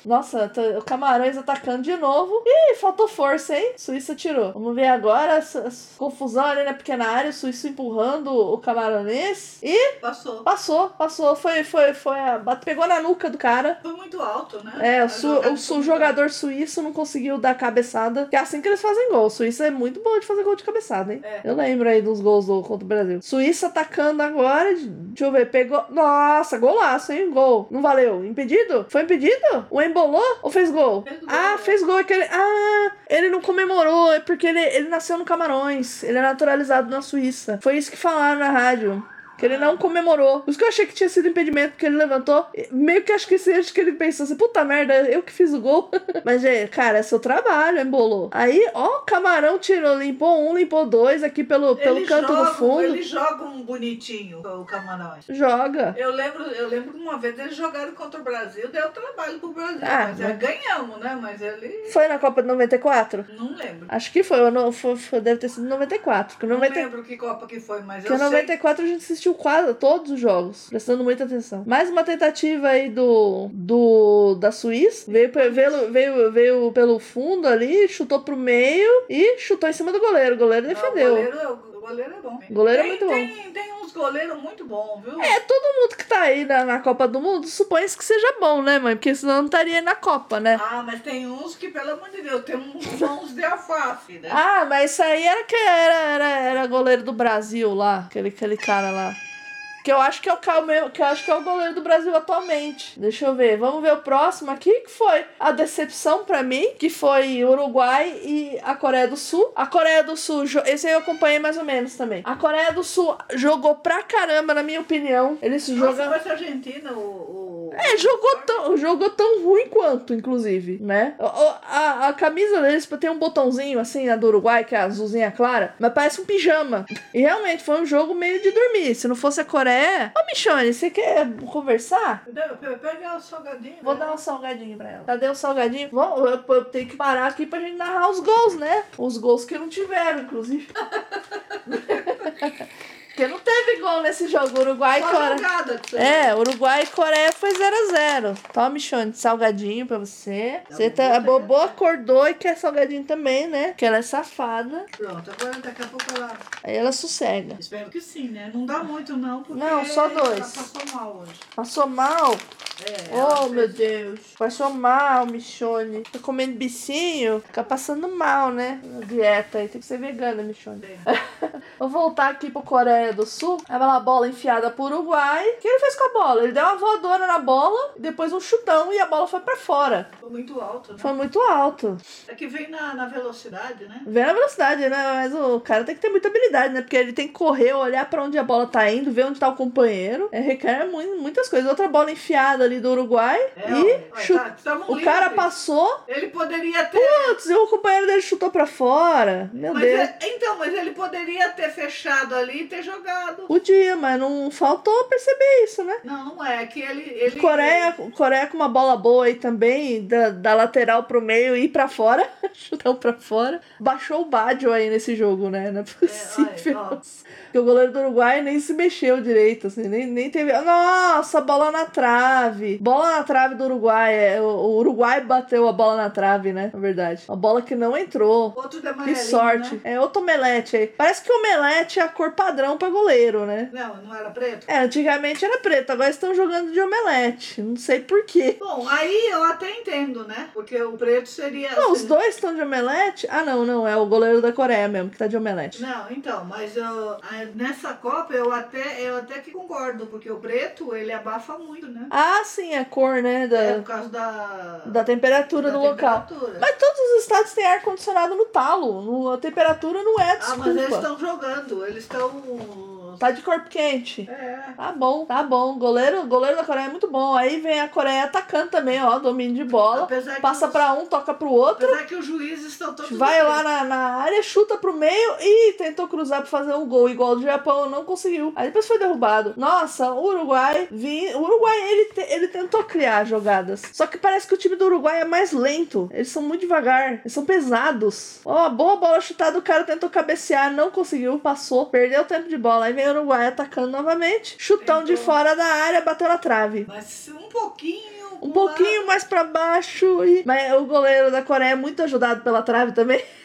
Nossa, tá- o Camarões atacando de novo. Ih, faltou força, hein? Suíça tirou. Vamos ver agora essa, essa confusão ali na pequena área. O Suíça empurrando o Camaronês. E Passou. passou, passou. Foi, foi, foi. A, pegou na nuca do cara. Foi muito alto, né? É, o, su- o su- muito jogador suíço não conseguiu dar cabeçada. Que é assim que eles fazem gol. Suíça é muito boa de fazer gol de cabeçada, hein? É. Eu lembro aí dos gols do, contra o Brasil. Suíça atacando agora. Deixa eu ver, pegou. Nossa, golaço, hein? Gol. Não valeu. Impedido? Foi impedido? O embolou ou fez gol? Fez gol, ah, é. fez gol. É que ele... Ah, ele não comemorou. É porque ele, ele nasceu no Camarões. Ele é naturalizado na Suíça. Foi isso que falaram na rádio. Que ele não comemorou. Por isso que eu achei que tinha sido impedimento, porque ele levantou. Meio que acho que acho que ele pensou assim, puta merda, eu que fiz o gol. Mas, gente, cara, é seu trabalho, embolou. Aí, ó, o Camarão tirou, limpou um, limpou dois aqui pelo, pelo canto jogam, do fundo. Eles jogam bonitinho, o Camarões. Joga. Eu lembro, eu lembro que uma vez eles jogaram contra o Brasil, deu trabalho pro Brasil. Ah, mas mas- é, ganhamos, né? Mas ele. Foi na Copa de 94? Não lembro. Acho que foi, não, foi, foi- deve ter sido 94. Porque Não 90, lembro que Copa que foi, mas Porque eu em sei. 94 a gente assistiu quase todos os jogos, prestando muita atenção. Mais uma tentativa aí do, do da Suíça. Veio, veio, veio, veio pelo fundo ali, chutou pro meio e chutou em cima do goleiro. O goleiro defendeu. O goleiro, é- o goleiro é bom. Goleiro é tem, muito bom. tem, Tem uns goleiros muito bons, viu? É, todo mundo que tá aí na, na Copa do Mundo supõe que seja bom, né, mãe? Porque senão não estaria aí na Copa, né? Ah, mas tem uns que, pelo amor de Deus, tem uns mãos de alface, né? Ah, mas isso aí era que era, era, era goleiro do Brasil lá, aquele, aquele cara lá. Que eu acho que é o que eu acho que é o goleiro do Brasil atualmente. Deixa eu ver. Vamos ver o próximo aqui, que foi a decepção pra mim, que foi Uruguai e a Coreia do Sul. A Coreia do Sul, esse aí eu acompanhei mais ou menos também. A Coreia do Sul jogou pra caramba, na minha opinião. Eles Nossa, jogam mas a Argentina, o. o... é, jogou tão, jogou tão ruim quanto, inclusive, né? O- A, a camisa deles tem um botãozinho assim, a do Uruguai, que é azulzinha clara, mas parece um pijama. E realmente foi um jogo meio de dormir. Se não fosse a Coreia. Ô, Michone, você quer conversar? Pe- pe- Pega o salgadinho. Vou né? dar um salgadinho pra ela. Cadê o salgadinho? Vamos, eu, eu tenho que parar aqui pra gente narrar os gols, né? Os gols que não tiveram, inclusive. Porque não teve gol nesse jogo. Uruguai e Coreia. jogada É, Uruguai e Coreia foi 0x0. Toma, Michone, salgadinho pra você. Tá Você tá, a Bobô acordou e quer salgadinho também, né? Que ela é safada. Pronto, agora daqui a pouco ela. Aí ela sossega. Espero que sim, né? Não dá muito, não, porque. Não, só dois. Ela passou mal hoje. Passou mal? É, Oh, meu fez- Deus. Passou mal, Michone. Tá comendo bicinho? Fica passando mal, né? Na dieta aí. Tem que ser vegana, Michone. Vou voltar aqui pro Coreia do Sul. Vai lá, bola enfiada pro Uruguai. O que ele fez com a bola? Ele deu uma voadora na bola, depois um chutão e a bola foi pra fora. Foi muito alto, né? Foi muito alto. É que vem na, na velocidade, né? Vê na velocidade, né? Mas o cara tem que ter muita habilidade, né? Porque ele tem que correr, olhar pra onde a bola tá indo, ver onde tá o companheiro. É, requer mu- muitas coisas. Outra bola enfiada ali do Uruguai. É, e ó, chu- tá- o cara livres. passou. Ele poderia ter. Putz, e o companheiro dele chutou pra fora. Meu Mas Deus. é- então, mas ele poderia ter fechado ali e ter jogado. Podia, mas não faltou perceber isso, né? Não, não é. Que ele. ele Coreia, Coreia com uma bola boa aí também, da, da lateral pro meio e pra fora. Chutão pra fora. Baixou o Badio aí nesse jogo, né? Não é possível. olha, ó. Porque o goleiro do Uruguai nem se mexeu direito, assim, nem, nem teve. Nossa, bola na trave. Bola na trave do Uruguai. é, O, o Uruguai bateu a bola na trave, né? Na verdade. A bola que não entrou. Outro de Que sorte. Né? É outro omelete aí. Parece que o omelete é a cor padrão pra goleiro, né? Não, não era preto? É, antigamente era preto, agora estão jogando de omelete. Não sei porquê. Bom, aí eu até entendo, né? Porque o preto seria. Não, os dois estão de omelete? Ah, não, não. É o goleiro da Coreia mesmo que tá de omelete. Não, então, mas eu, nessa Copa eu até, eu até que concordo, porque o preto ele abafa muito, né? Ah, sim, a cor, né? Da, É por causa da, da temperatura da do local. temperatura. Mas todos os estados têm ar-condicionado no talo. No- a temperatura não é Ah, desculpa. mas eles estão jogando, eles estão. Tá de corpo quente. É. Tá bom, tá bom. Goleiro, goleiro da Coreia é muito bom. Aí vem a Coreia atacando também, ó. Domínio de bola. Apesar Passa os- pra um, toca pro outro. Apesar que os juízes estão todos. Vai lá na, na área, chuta pro meio e tentou cruzar pra fazer um gol igual do Japão, não conseguiu. Aí depois foi derrubado. Nossa, o Uruguai, vi, o Uruguai ele, te- ele tentou criar jogadas. Só que parece que o time do Uruguai é mais lento. Eles são muito devagar, eles são pesados. Ó, boa bola chutada, o cara tentou cabecear, não conseguiu, passou, perdeu o tempo de bola. Aí vem Uruguai atacando novamente. Chutão de Tentou. fora da área, bateu na trave. Mas um pouquinho. Um pouquinho mais pra baixo. E... Mas o goleiro da Coreia é muito ajudado pela trave também.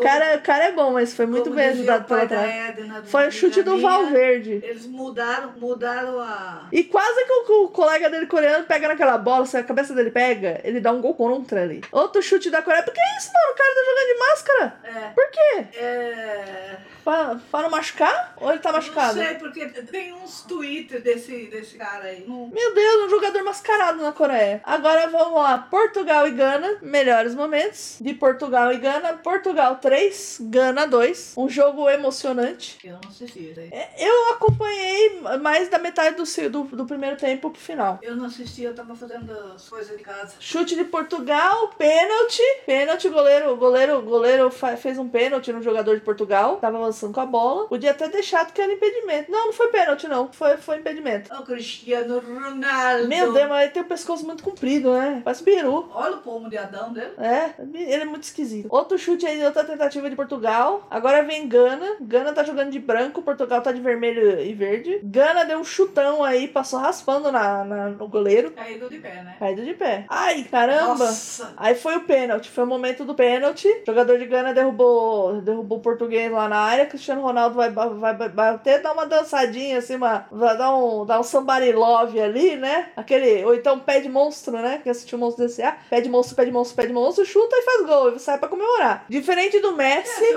O cara, cara é bom, mas foi muito bem ajudado pela do Foi o chute do Valverde. Eles mudaram, mudaram a. E quase que o, o colega dele coreano pega naquela bola, se a cabeça dele pega, ele dá um gol contra ali. Outro chute da Coreia. Por que isso, mano? O cara tá jogando de máscara. É. Por quê? É. Pra não machucar? Ou ele tá machucado? Não sei, porque tem uns Twitter desse, desse cara aí. Meu Deus, um jogador mascarado na Coreia. Agora vamos lá. Portugal e Gana, melhores momentos. De Portugal e Gana. Portugal 3, Gana 2. Um jogo emocionante. Eu não assisti. É, Eu acompanhei mais da metade do, do, do primeiro tempo pro final. Eu não assisti, eu tava fazendo as coisas de casa. Chute de Portugal, pênalti. Pênalti, goleiro, goleiro, goleiro fez um pênalti no jogador de Portugal. Tava avançando com a bola. Podia ter deixado que era impedimento. Não, não foi pênalti, não. Foi, foi impedimento. O Cristiano Ronaldo. Meu Deus, mas ele tem o pescoço muito comprido, né? Parece peru. Olha o pomo de Adão dele. É, ele é muito esquisito. Outro chute aí, outra tentativa de Portugal. Agora vem Gana. Gana tá jogando de branco, Portugal tá de vermelho e verde. Gana deu um chutão aí, passou raspando na, na- no goleiro. Caído de pé, né? Caído de pé. Ai, caramba! Nossa. Aí foi o pênalti, foi o momento do pênalti. O jogador de Gana derrubou, derrubou o português lá na área. Cristiano Ronaldo vai, vai, vai bater, dar uma dançadinha assim, uma, vai dar um, dar um somebody love ali, né? Aquele, ou então pé de monstro, né? Que assistiu o monstro desse ar. Pé de monstro, pé de monstro, pé de monstro, chuta e faz gol. E sai pra comemorar. Diferente do Messi. É.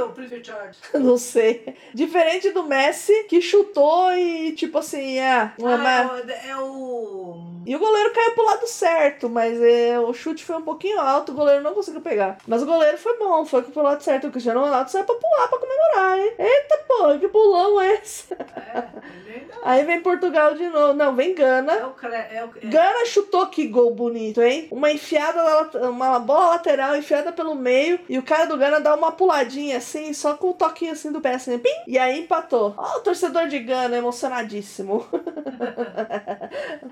Não sei. Diferente do Messi, que chutou e, tipo assim, é. uma- Ah, é o- é o. E o goleiro caiu pro lado certo, mas é, o chute foi um pouquinho alto, o goleiro não conseguiu pegar. Mas o goleiro foi bom, foi pro lado certo. O Cristiano Ronaldo saiu pra pular pra comemorar, hein? Eita porra, que pulão é esse? É, Aí vem Portugal de novo. Não, vem Gana. é o. cre- É o é. Gana chutou que gol bonito, hein? Uma enfiada, uma bola lateral enfiada pelo meio. E o cara do Gana dá uma puladinha assim, só com um toquinho assim do pé, assim, pim! E aí empatou. Ó, o torcedor de Gana emocionadíssimo.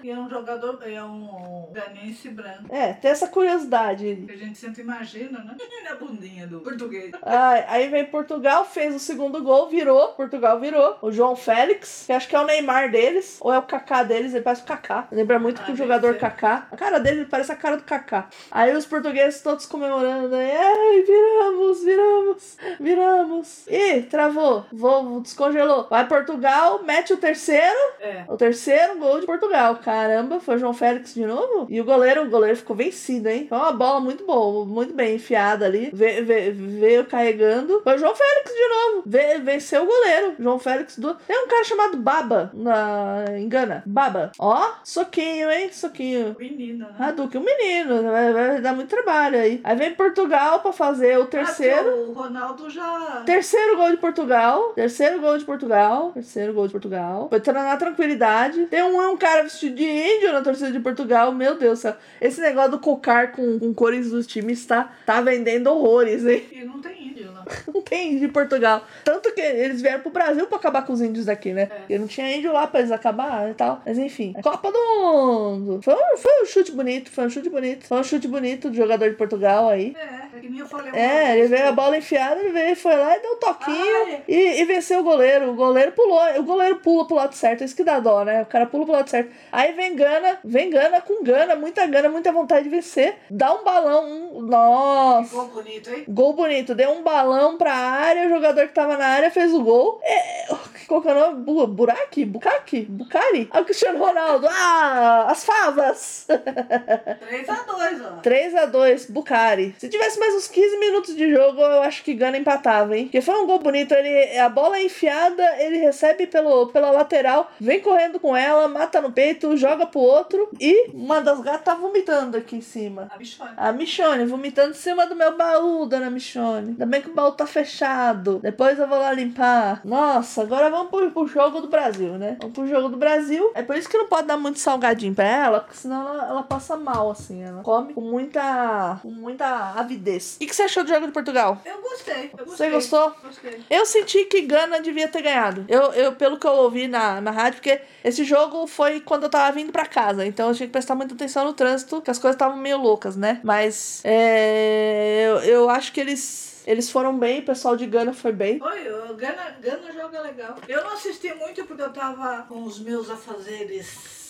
E é um jogador, é um ganense branco. É, tem essa curiosidade. Que a gente sempre imagina, né? Na bundinha do português. Ai, aí vem Portugal, fez o segundo gol, virou. Portugal virou. O João Félix, que acho que é o Neymar deles, ou é o Kaká deles, ele parece o Kaká. Lembra muito Ah, com o jogador ser. Kaká. A cara dele parece a cara do Kaká. Aí os portugueses todos comemorando. Aí, Ai, viramos, viramos, viramos. Ih, travou. Vou, descongelou. Vai Portugal, mete o terceiro. É. O terceiro gol de Portugal. Caramba, foi o João Félix de novo? E o goleiro, o goleiro ficou vencido, hein? Foi uma bola muito boa, muito bem enfiada ali. Ve- ve- veio carregando. Foi o João Félix de novo. Ve- venceu o goleiro. João Félix do. Tem um cara chamado Baba na Engana. Baba. Ó, soquinho, hein? Soquinho. Menina, né? Hadouken, um menino, vai, vai dar muito trabalho aí. Aí vem Portugal pra fazer o Ah, terceiro. porque o Ronaldo já. Terceiro gol de Portugal. Terceiro gol de Portugal. Terceiro gol de Portugal. Foi na tranquilidade. Tem um, um cara vestido de índio na torcida de Portugal. Meu Deus do céu. Esse negócio do cocar com, com cores dos times tá, tá vendendo horrores, hein? E não tem índio. Não tem índio em Portugal. Tanto que eles vieram pro Brasil pra acabar com os índios daqui, né? É. Porque não tinha índio lá pra eles acabar e tal. Mas enfim. Copa do Mundo. Foi um, foi um chute bonito. Foi um chute bonito. Foi um chute bonito do jogador de Portugal aí. É, é que eu falei. É, ele veio a bola enfiada, ele veio, foi lá e deu um toquinho Ai. e, e venceu o goleiro. O goleiro pulou, o goleiro pula pro lado certo, é isso que dá dó, né? O cara pula pro lado certo. Aí vem Gana, vem Gana com Gana, muita Gana, muita vontade de vencer. Dá um balão, um, nossa. Ficou bonito, hein? Gol bonito, deu um balão pra área, o jogador que tava na área fez o gol. É, qual que o nome? Bu- Buraki? Bukaki? Bucari? Ah, o Cristiano Ronaldo. Ah, as favas. 3x2, ó. 3x2, Bucari. Se tivesse mais uns 15 minutos de jogo, eu acho que Gana empatava, hein? Porque foi um gol bonito. Ele, a bola é enfiada, ele recebe pelo, pela lateral, vem correndo com ela, mata no peito, joga pro outro. E uma das gatas tá vomitando aqui em cima. A bichona. A Michone vomitando em cima do meu baú, dona Michone. Ainda bem que o baú tá fechado. Depois eu vou lá limpar. Nossa, agora vamos pro, pro jogo do Brasil, né? Vamos pro jogo do Brasil. É por isso que não pode dar muito salgadinho pra ela, porque senão ela, ela passa mal, assim. Ela come com muita, com muita avidez. O que, que você achou do jogo de Portugal? Eu gostei, eu gostei. Você gostou? Gostei. Eu senti que Gana devia ter ganhado. Eu, eu pelo que eu ouvi na, na rádio, porque esse jogo foi quando eu tava vindo pra casa. Então eu tinha que prestar muita atenção no trânsito, que as coisas estavam meio loucas, né? Mas é, eu, eu acho que eles 2. Eles foram bem, o pessoal de Gana foi bem. Oi, o Gana, Gana joga legal. Eu não assisti muito porque eu tava com os meus afazeres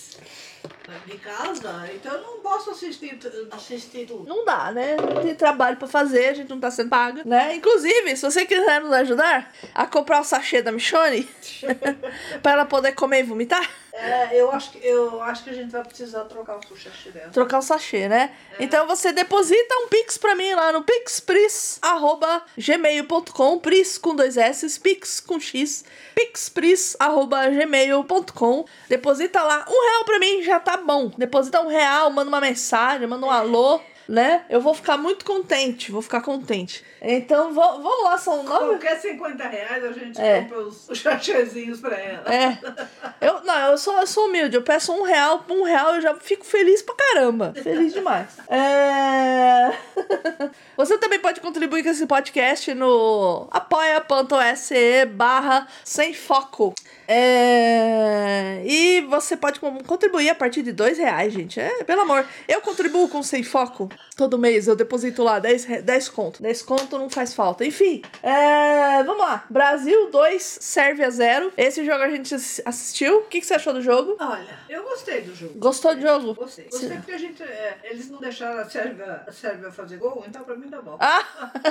de casa, então eu não posso assistir, assistir tudo. Não dá, né? Tem trabalho pra fazer, a gente não tá sendo paga, né? Inclusive, se você quiser nos ajudar a comprar o sachê da Michone pra ela poder comer e vomitar, É, eu acho, que, eu acho que a gente vai precisar trocar o sushi dela. trocar o sachê, né? Então você deposita um pix pra mim lá no pixpris@gmail.com, pris com dois s, pix com x, pixpris@gmail.com. Deposita lá um real pra mim, já tá bom. Deposita um real, manda uma mensagem, manda um alô. Né? Eu vou ficar muito contente, vou ficar contente. Então, vamos lá, são nove. Qualquer 50 reais a gente É. compra os, os chachezinhos pra ela. É. Eu, não, eu sou, eu sou humilde. Eu peço um real, por um real eu já fico feliz pra caramba. Feliz demais. É... Você também pode contribuir com esse podcast no apoia.se barra sem foco. É... E você pode contribuir a partir de dois reais, gente. É, pelo amor. Eu contribuo com sem foco. Todo mês eu deposito lá 10, re- 10 conto. 10 conto não faz falta. Enfim, é... vamos lá. Brasil 2, Sérvia 0. Esse jogo a gente assi- assistiu. O que, que você achou do jogo? Olha, eu gostei do jogo. Gostou do jogo? Gostei. Gostei Sim. porque a gente. é, eles não deixaram a Sérvia, a Sérvia fazer gol, então pra mim tá bom. Ah!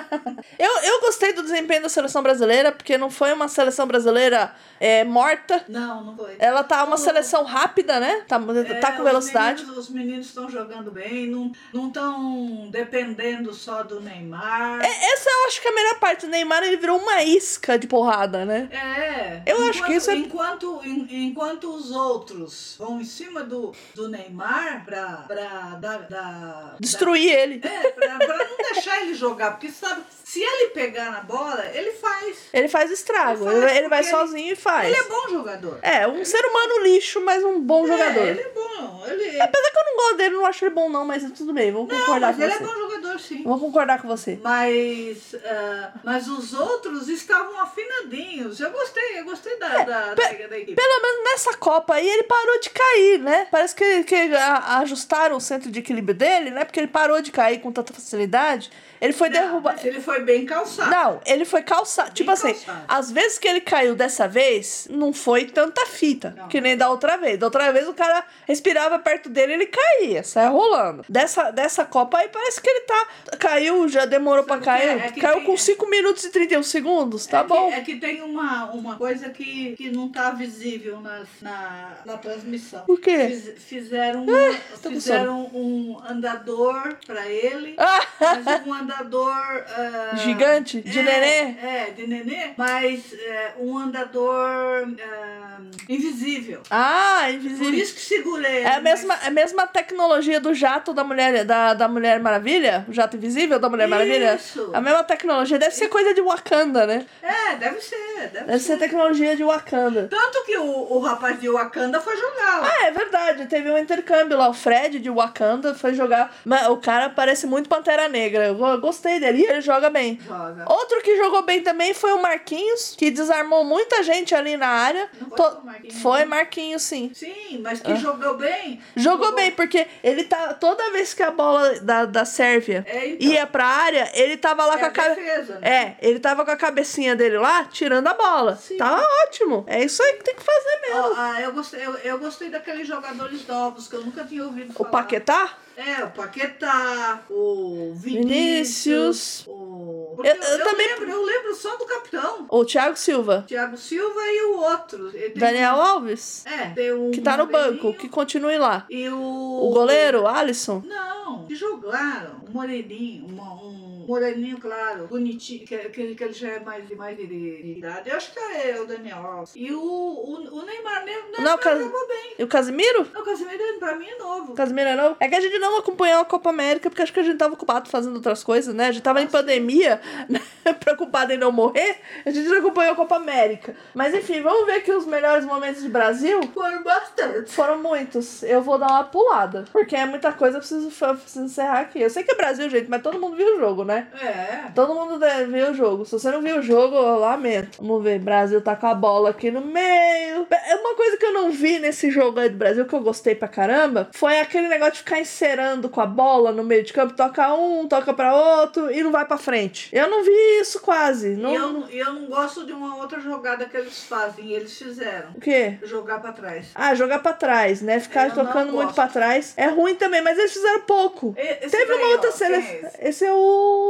eu, eu gostei do desempenho da seleção brasileira, porque não foi uma seleção brasileira é, morta. Não, não foi. Ela tá uma seleção rápida, né? Tá, É, tá com velocidade. Os meninos estão jogando bem, não estão dependendo só do Neymar. É, Essa eu acho que é a melhor parte. O Neymar ele virou uma isca de porrada, né? É. Eu acho que isso é- Enquanto, en- enquanto os outros vão em cima do, do Neymar pra, pra dar. dar Destruir ele. dar- é, pra, pra não deixar ele jogar, porque sabe, se ele pegar na bola, ele faz. Ele faz estrago. Ele faz Ele, ele vai ele- sozinho e faz. Ele é bom jogador. É, um ser humano lixo, mas um bom jogador. É, ele é bom. Ele, Apesar que eu não gosto dele, não acho ele bom, não, mas tudo bem, vou não, concordar mas com ele você. é bom jogador, sim. Vou concordar com você. Mas, ah, mas os outros estavam afinadinhos. Eu gostei, eu gostei da, da, da, da equipe. Pelo menos nessa Copa aí ele parou de cair, né? Parece que, que ajustaram o centro de equilíbrio dele, né? Porque ele parou de cair com tanta facilidade. Ele foi derrubado. ele foi bem calçado. Não, ele foi calçado. Tipo assim, calçado. às vezes que ele caiu dessa vez, não foi tanta fita. Não. Que nem da outra vez. Da outra vez o cara respirava perto dele ele caía, saia rolando. Dessa, dessa Copa aí parece que ele tá. Caiu, já demorou pra Sabe o cair. é? É caiu tem- com 5 minutos e 31 segundos, tá é bom. Que, é que tem uma, uma coisa que, que não tá visível nas, na, na transmissão. O quê? Fiz- fizeram com fizeram um andador pra ele, Ah, mas um andador. Ah, Gigante? De é, nenê? É, de nenê, mas é, um andador ah, invisível. ah, Por invisível. isso que segurei. É a ele, mesma, mas- é a mesma tecnologia do jato da mulher, da, da mulher Maravilha? O jato invisível da Mulher Maravilha? Isso. A mesma tecnologia. Deve ser coisa de Wakanda, né? É, deve ser, deve, Deve ser tecnologia de Wakanda. Tanto que o, o rapaz de Wakanda foi jogar lá. Ah, é verdade. Teve um intercâmbio lá. O Fred de Wakanda foi jogar. Mas o cara parece muito Pantera Negra. Eu gostei dele. E ele joga bem. Joga. Outro que jogou bem também foi o Marquinhos, que desarmou muita gente ali na área. Não foi To- Marquinhos, Foi não. Marquinhos, sim. Sim, mas que jogou bem. Jogou bem, porque ele tá. Toda vez que a bola da, da Sérvia É, então. ia pra área, ele tava lá É com a a defesa, né? É, ele tava com a cabecinha dele lá, tirando a bola. Sim. Tava ótimo. É isso aí que tem que fazer mesmo. Ó, ah, eu, gostei, eu, eu gostei daqueles jogadores novos que eu nunca tinha ouvido o falar. Paquetá? É, o Paquetá, o Vinícius. Vinícius. O... Eu- eu, eu também- lembro, eu lembro só do capitão. O Thiago Silva. Thiago Silva e o outro. Daniel um- Alves. É, tem um Que tá no banco, que continue lá. E o... O goleiro, Alisson. Não, que jogaram. Um moreninho, uma- um moreninho, claro, bonitinho, que, que, que ele já é mais, mais de, de idade. Eu acho que é o Daniel Alves. E o, o, o Neymar, ne- o Neymar Cas- jogou bem. E o Casimiro? O Casemiro, pra mim, é novo. O Casimiro é novo? É que a gente não acompanhou a Copa América porque acho que a gente tava ocupado fazendo outras coisas, né? A gente tava em pandemia, né? preocupado em não morrer, a gente não acompanhou a Copa América. Mas enfim, vamos ver aqui os melhores momentos de Brasil. Foram bastante. Foram muitos. Eu vou dar uma pulada. Porque é muita coisa, eu preciso, eu preciso encerrar aqui. Eu sei que é Brasil, gente, mas todo mundo viu o jogo, né? Né? É. Todo mundo deve ver o jogo. Se você não viu o jogo, eu lamento. Vamos ver. Brasil tá com a bola aqui no meio. É uma coisa que eu não vi nesse jogo aí do Brasil que eu gostei pra caramba. Foi aquele negócio de ficar encerando com a bola no meio de campo. Toca um, toca pra outro e não vai pra frente. Eu não vi isso quase. Não... E eu, não- eu não gosto de uma outra jogada que eles fazem, e eles fizeram. O quê? Jogar pra trás. Ah, jogar pra trás, né? Ficar Eu não tocando muito pra trás. É ruim também, mas eles fizeram pouco. E- Teve uma outra quem é esse? Esse é o.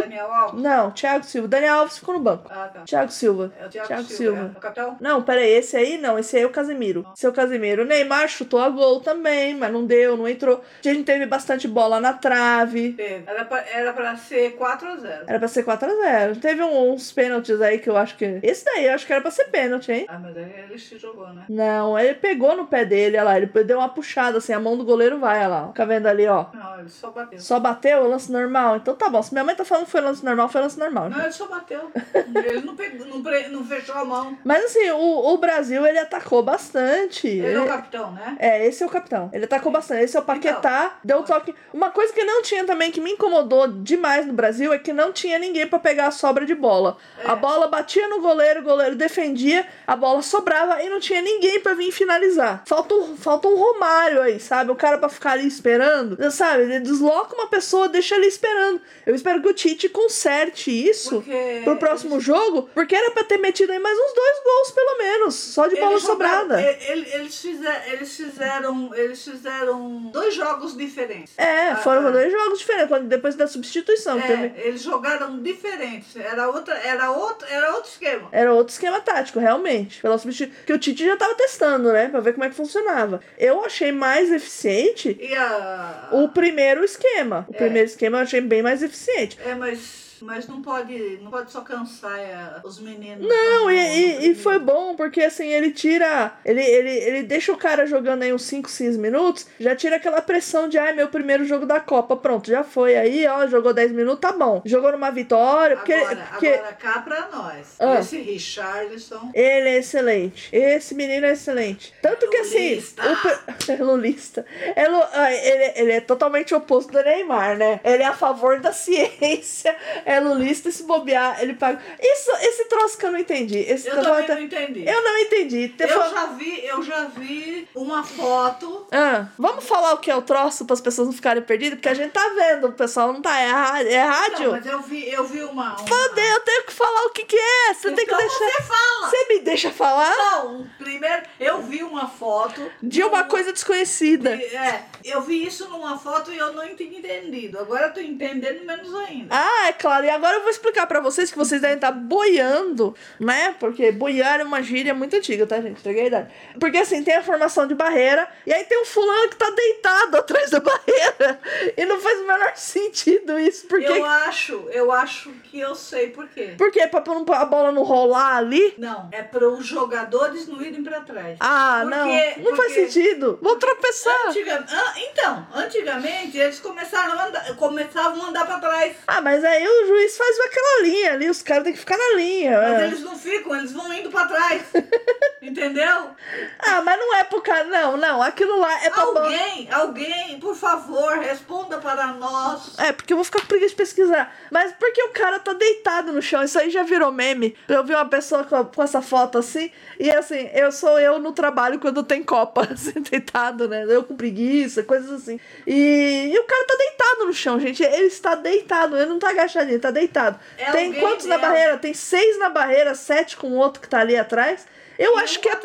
Daniel Alves? Não, Thiago Silva. Daniel Alves ficou no banco. Ah, tá. Thiago Silva. É o Thiago, Thiago Silva. Silva. É o capitão? Não, peraí, esse aí não, esse aí é o Casemiro. Esse é o Casemiro. O Neymar chutou a gol também, mas não deu, não entrou. A gente teve bastante bola na trave. Teve. Era pra, era pra ser 4x0. Era pra ser 4x0. Teve uns pênaltis aí que eu acho que. Esse daí eu acho que era pra ser pênalti, hein? Ah, mas aí ele se jogou, né? Não, ele pegou no pé dele, olha lá. Ele deu uma puxada assim, a mão do goleiro vai, olha lá. Fica vendo ali, ó. Não, ele só bateu. Só bateu, lance normal. Então tá bom. Se minha mãe tá falando que foi lance normal, foi lance normal. Não, ele só bateu. ele não, pegou, não, pre- não fechou a mão. Mas assim, o, o Brasil ele atacou bastante. Ele é o capitão, né? É, esse é o capitão. Ele atacou bastante. Esse é o Paquetá. deu um toque. Uma coisa que não tinha também, que me incomodou demais no Brasil, é que não tinha ninguém pra pegar a sobra de bola. É. A bola batia no goleiro, o goleiro defendia, a bola sobrava e não tinha ninguém pra vir finalizar. Falta um, falta um Romário aí, sabe? O cara pra ficar ali esperando. Sabe? Ele desloca uma pessoa, deixa ele esperando. Eu espero que o Tite conserte isso. Porque. Pro próximo jogo, porque era pra ter metido aí mais uns dois gols, pelo menos, só de bola Eles jogaram- sobrada. ele- Eles fizeram, eles fizeram, eles fizeram dois jogos diferentes. É, Ah, foram ah. dois jogos diferentes, depois da substituição. que teve- É, eles jogaram diferentes. Era outra, era outro, era outro esquema. Era outro esquema tático, realmente. Pela substitu... Que o Tite já tava testando, né? Pra ver como é que funcionava. Eu achei mais eficiente a o primeiro esquema. O É. primeiro esquema eu achei bem mais eficiente. É, mas mas não pode, não pode só cansar é, os meninos. Não, e, e, e foi bom, porque assim, ele tira. Ele, ele, ele deixa o cara jogando aí uns 5, 6 minutos, já tira aquela pressão de, ai, meu primeiro jogo da Copa. Pronto, já foi aí, ó, jogou 10 minutos, tá bom. Jogou numa vitória, porque. Agora, porque... agora cá pra nós. Ah. Esse Richarlison. Ele é excelente. Esse menino é excelente. Tanto que assim. O é lulista. É lu- ah, ele, ele é totalmente oposto do Neymar, né? Ele é a favor da ciência. É lulista e se bobear, ele paga. Isso, esse troço que eu não entendi. Esse Eu também não entendi. Eu não entendi. Te Eu fa- já vi, eu já vi uma foto. Ah, vamos falar o que é o troço para as pessoas não ficarem perdidas? Porque a gente tá vendo, o pessoal não tá. É, é rádio. Não, mas eu vi, eu vi uma. uma... Fodeu, eu tenho que falar o que, que é. Você tem que Então deixar. você fala. Você me deixa falar Não, primeiro eu vi uma foto de uma um- coisa desconhecida. É, eu vi isso numa foto e eu não tinha entendido. Agora eu tô entendendo menos ainda. Ah, é claro. E agora eu vou explicar pra vocês que vocês devem estar boiando, né? Porque boiar é uma gíria muito antiga, tá, gente? Entreguei a idade. Porque assim, tem a formação de barreira, e aí tem um fulano que tá deitado atrás da barreira. E não faz o menor sentido isso. Porque. Eu acho, eu acho que eu sei por quê. Por quê? Pra a bola não rolar ali? Não, é para os jogadores não irem pra trás. Ah, Por não. Não faz Porque- sentido. Vou tropeçar. Antiga- ah, então, antigamente eles começaram a andar, começavam a andar pra trás. Ah, mas aí o juiz faz aquela linha ali, os caras têm que ficar na linha. Mas é. eles não ficam, eles vão indo pra trás. Entendeu? Ah, mas não é pro cara. Não, não. Aquilo lá é pra. Alguém, alguém, por favor, responda para nós. É, porque eu vou ficar com preguiça de pesquisar. Mas porque o cara tá deitado no chão. Isso aí já virou meme. Eu vi uma pessoa com, com essa foto assim. E assim, eu sou eu no trabalho quando tem Copa. Assim, deitado, né? Eu com preguiça, coisas assim. E, e o cara tá deitado no chão, gente. Ele está deitado. Ele não tá agachadinho, ele tá deitado. É tem quantos na barreira? Tem seis na barreira, sete com o outro que tá ali atrás. Eu acho que é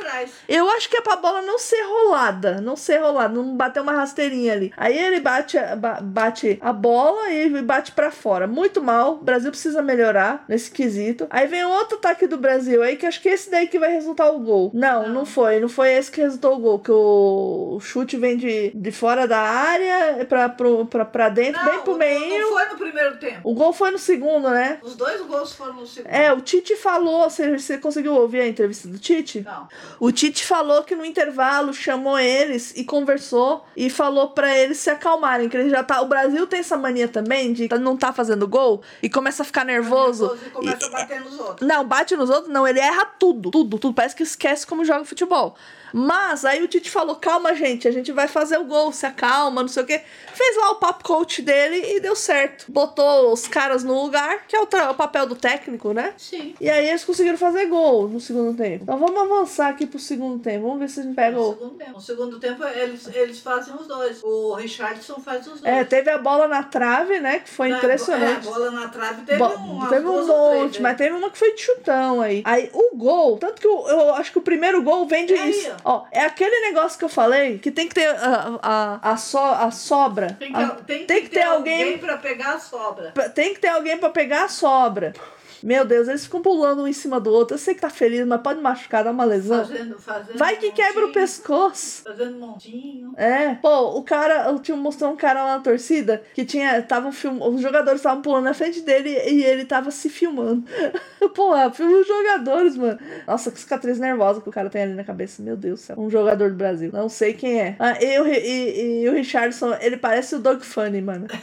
eu acho que é pra bola não ser rolada. Não ser rolada. Não bater uma rasteirinha ali. Aí ele bate, bate a bola e bate pra fora. Muito mal. O Brasil precisa melhorar nesse quesito. Aí vem outro ataque do Brasil aí, que acho que esse daí que vai resultar o gol. Não, não, Não. foi. Não foi esse que resultou o gol. Que o, chute vem de, de fora da área pra, pro, pra, pra dentro, Não, bem pro meio. Não foi no primeiro tempo. O gol foi no segundo, né? Os dois gols foram no segundo. É, o Tite falou. Você, você conseguiu ouvir a entrevista do Tite? Não. O Tite falou que no intervalo chamou eles e conversou e falou pra eles se acalmarem, que ele já tá. O Brasil tem essa mania também de não tá fazendo gol e começa a ficar nervoso. E começa E- a bater nos outros. não, bate nos outros, não, ele erra tudo, tudo, tudo. Parece que esquece como joga futebol. Mas aí o Tite falou: calma, gente, a gente vai fazer o gol, se acalma, não sei o quê. Fez lá o papo coach dele e deu certo. Botou os caras no lugar, que é o, tra- o papel do técnico, né? Sim. E aí eles conseguiram fazer gol no segundo tempo. Então vamos avançar aqui pro segundo tempo. Vamos ver se a gente pega No o. segundo tempo. No segundo tempo, eles, eles fazem os dois. O Richardson faz os dois. É, teve a bola na trave, né? Que foi Na- impressionante. É, bola na trave teve Bo- um. teve um três, monte, mas teve uma que foi de chutão aí. Aí o gol, tanto que eu, eu acho que o primeiro gol vem de aí, isso. Ó, é aquele negócio que eu falei que tem que ter a, a, a, so, a sobra. Tem que, A- tem tem que que ter alguém- pra pegar a sobra. tem que ter alguém pra pegar a sobra. Meu Deus, eles ficam pulando um em cima do outro. Eu sei que tá feliz, mas pode machucar, dar uma lesão. Fazendo, fazendo Vai que quebra o montinho, pescoço. Fazendo montinho. É, pô, o cara, eu tinha mostrou um cara lá na torcida que tinha, tava film, os jogadores estavam pulando na frente dele e ele tava se filmando. Porra, filma os jogadores, mano. Nossa, que cicatriz nervosa que o cara tem ali na cabeça. Meu Deus do céu. Um jogador do Brasil. Não sei quem é. Ah, e, o, e, e o Richardson, ele parece o Doug Funny, mano.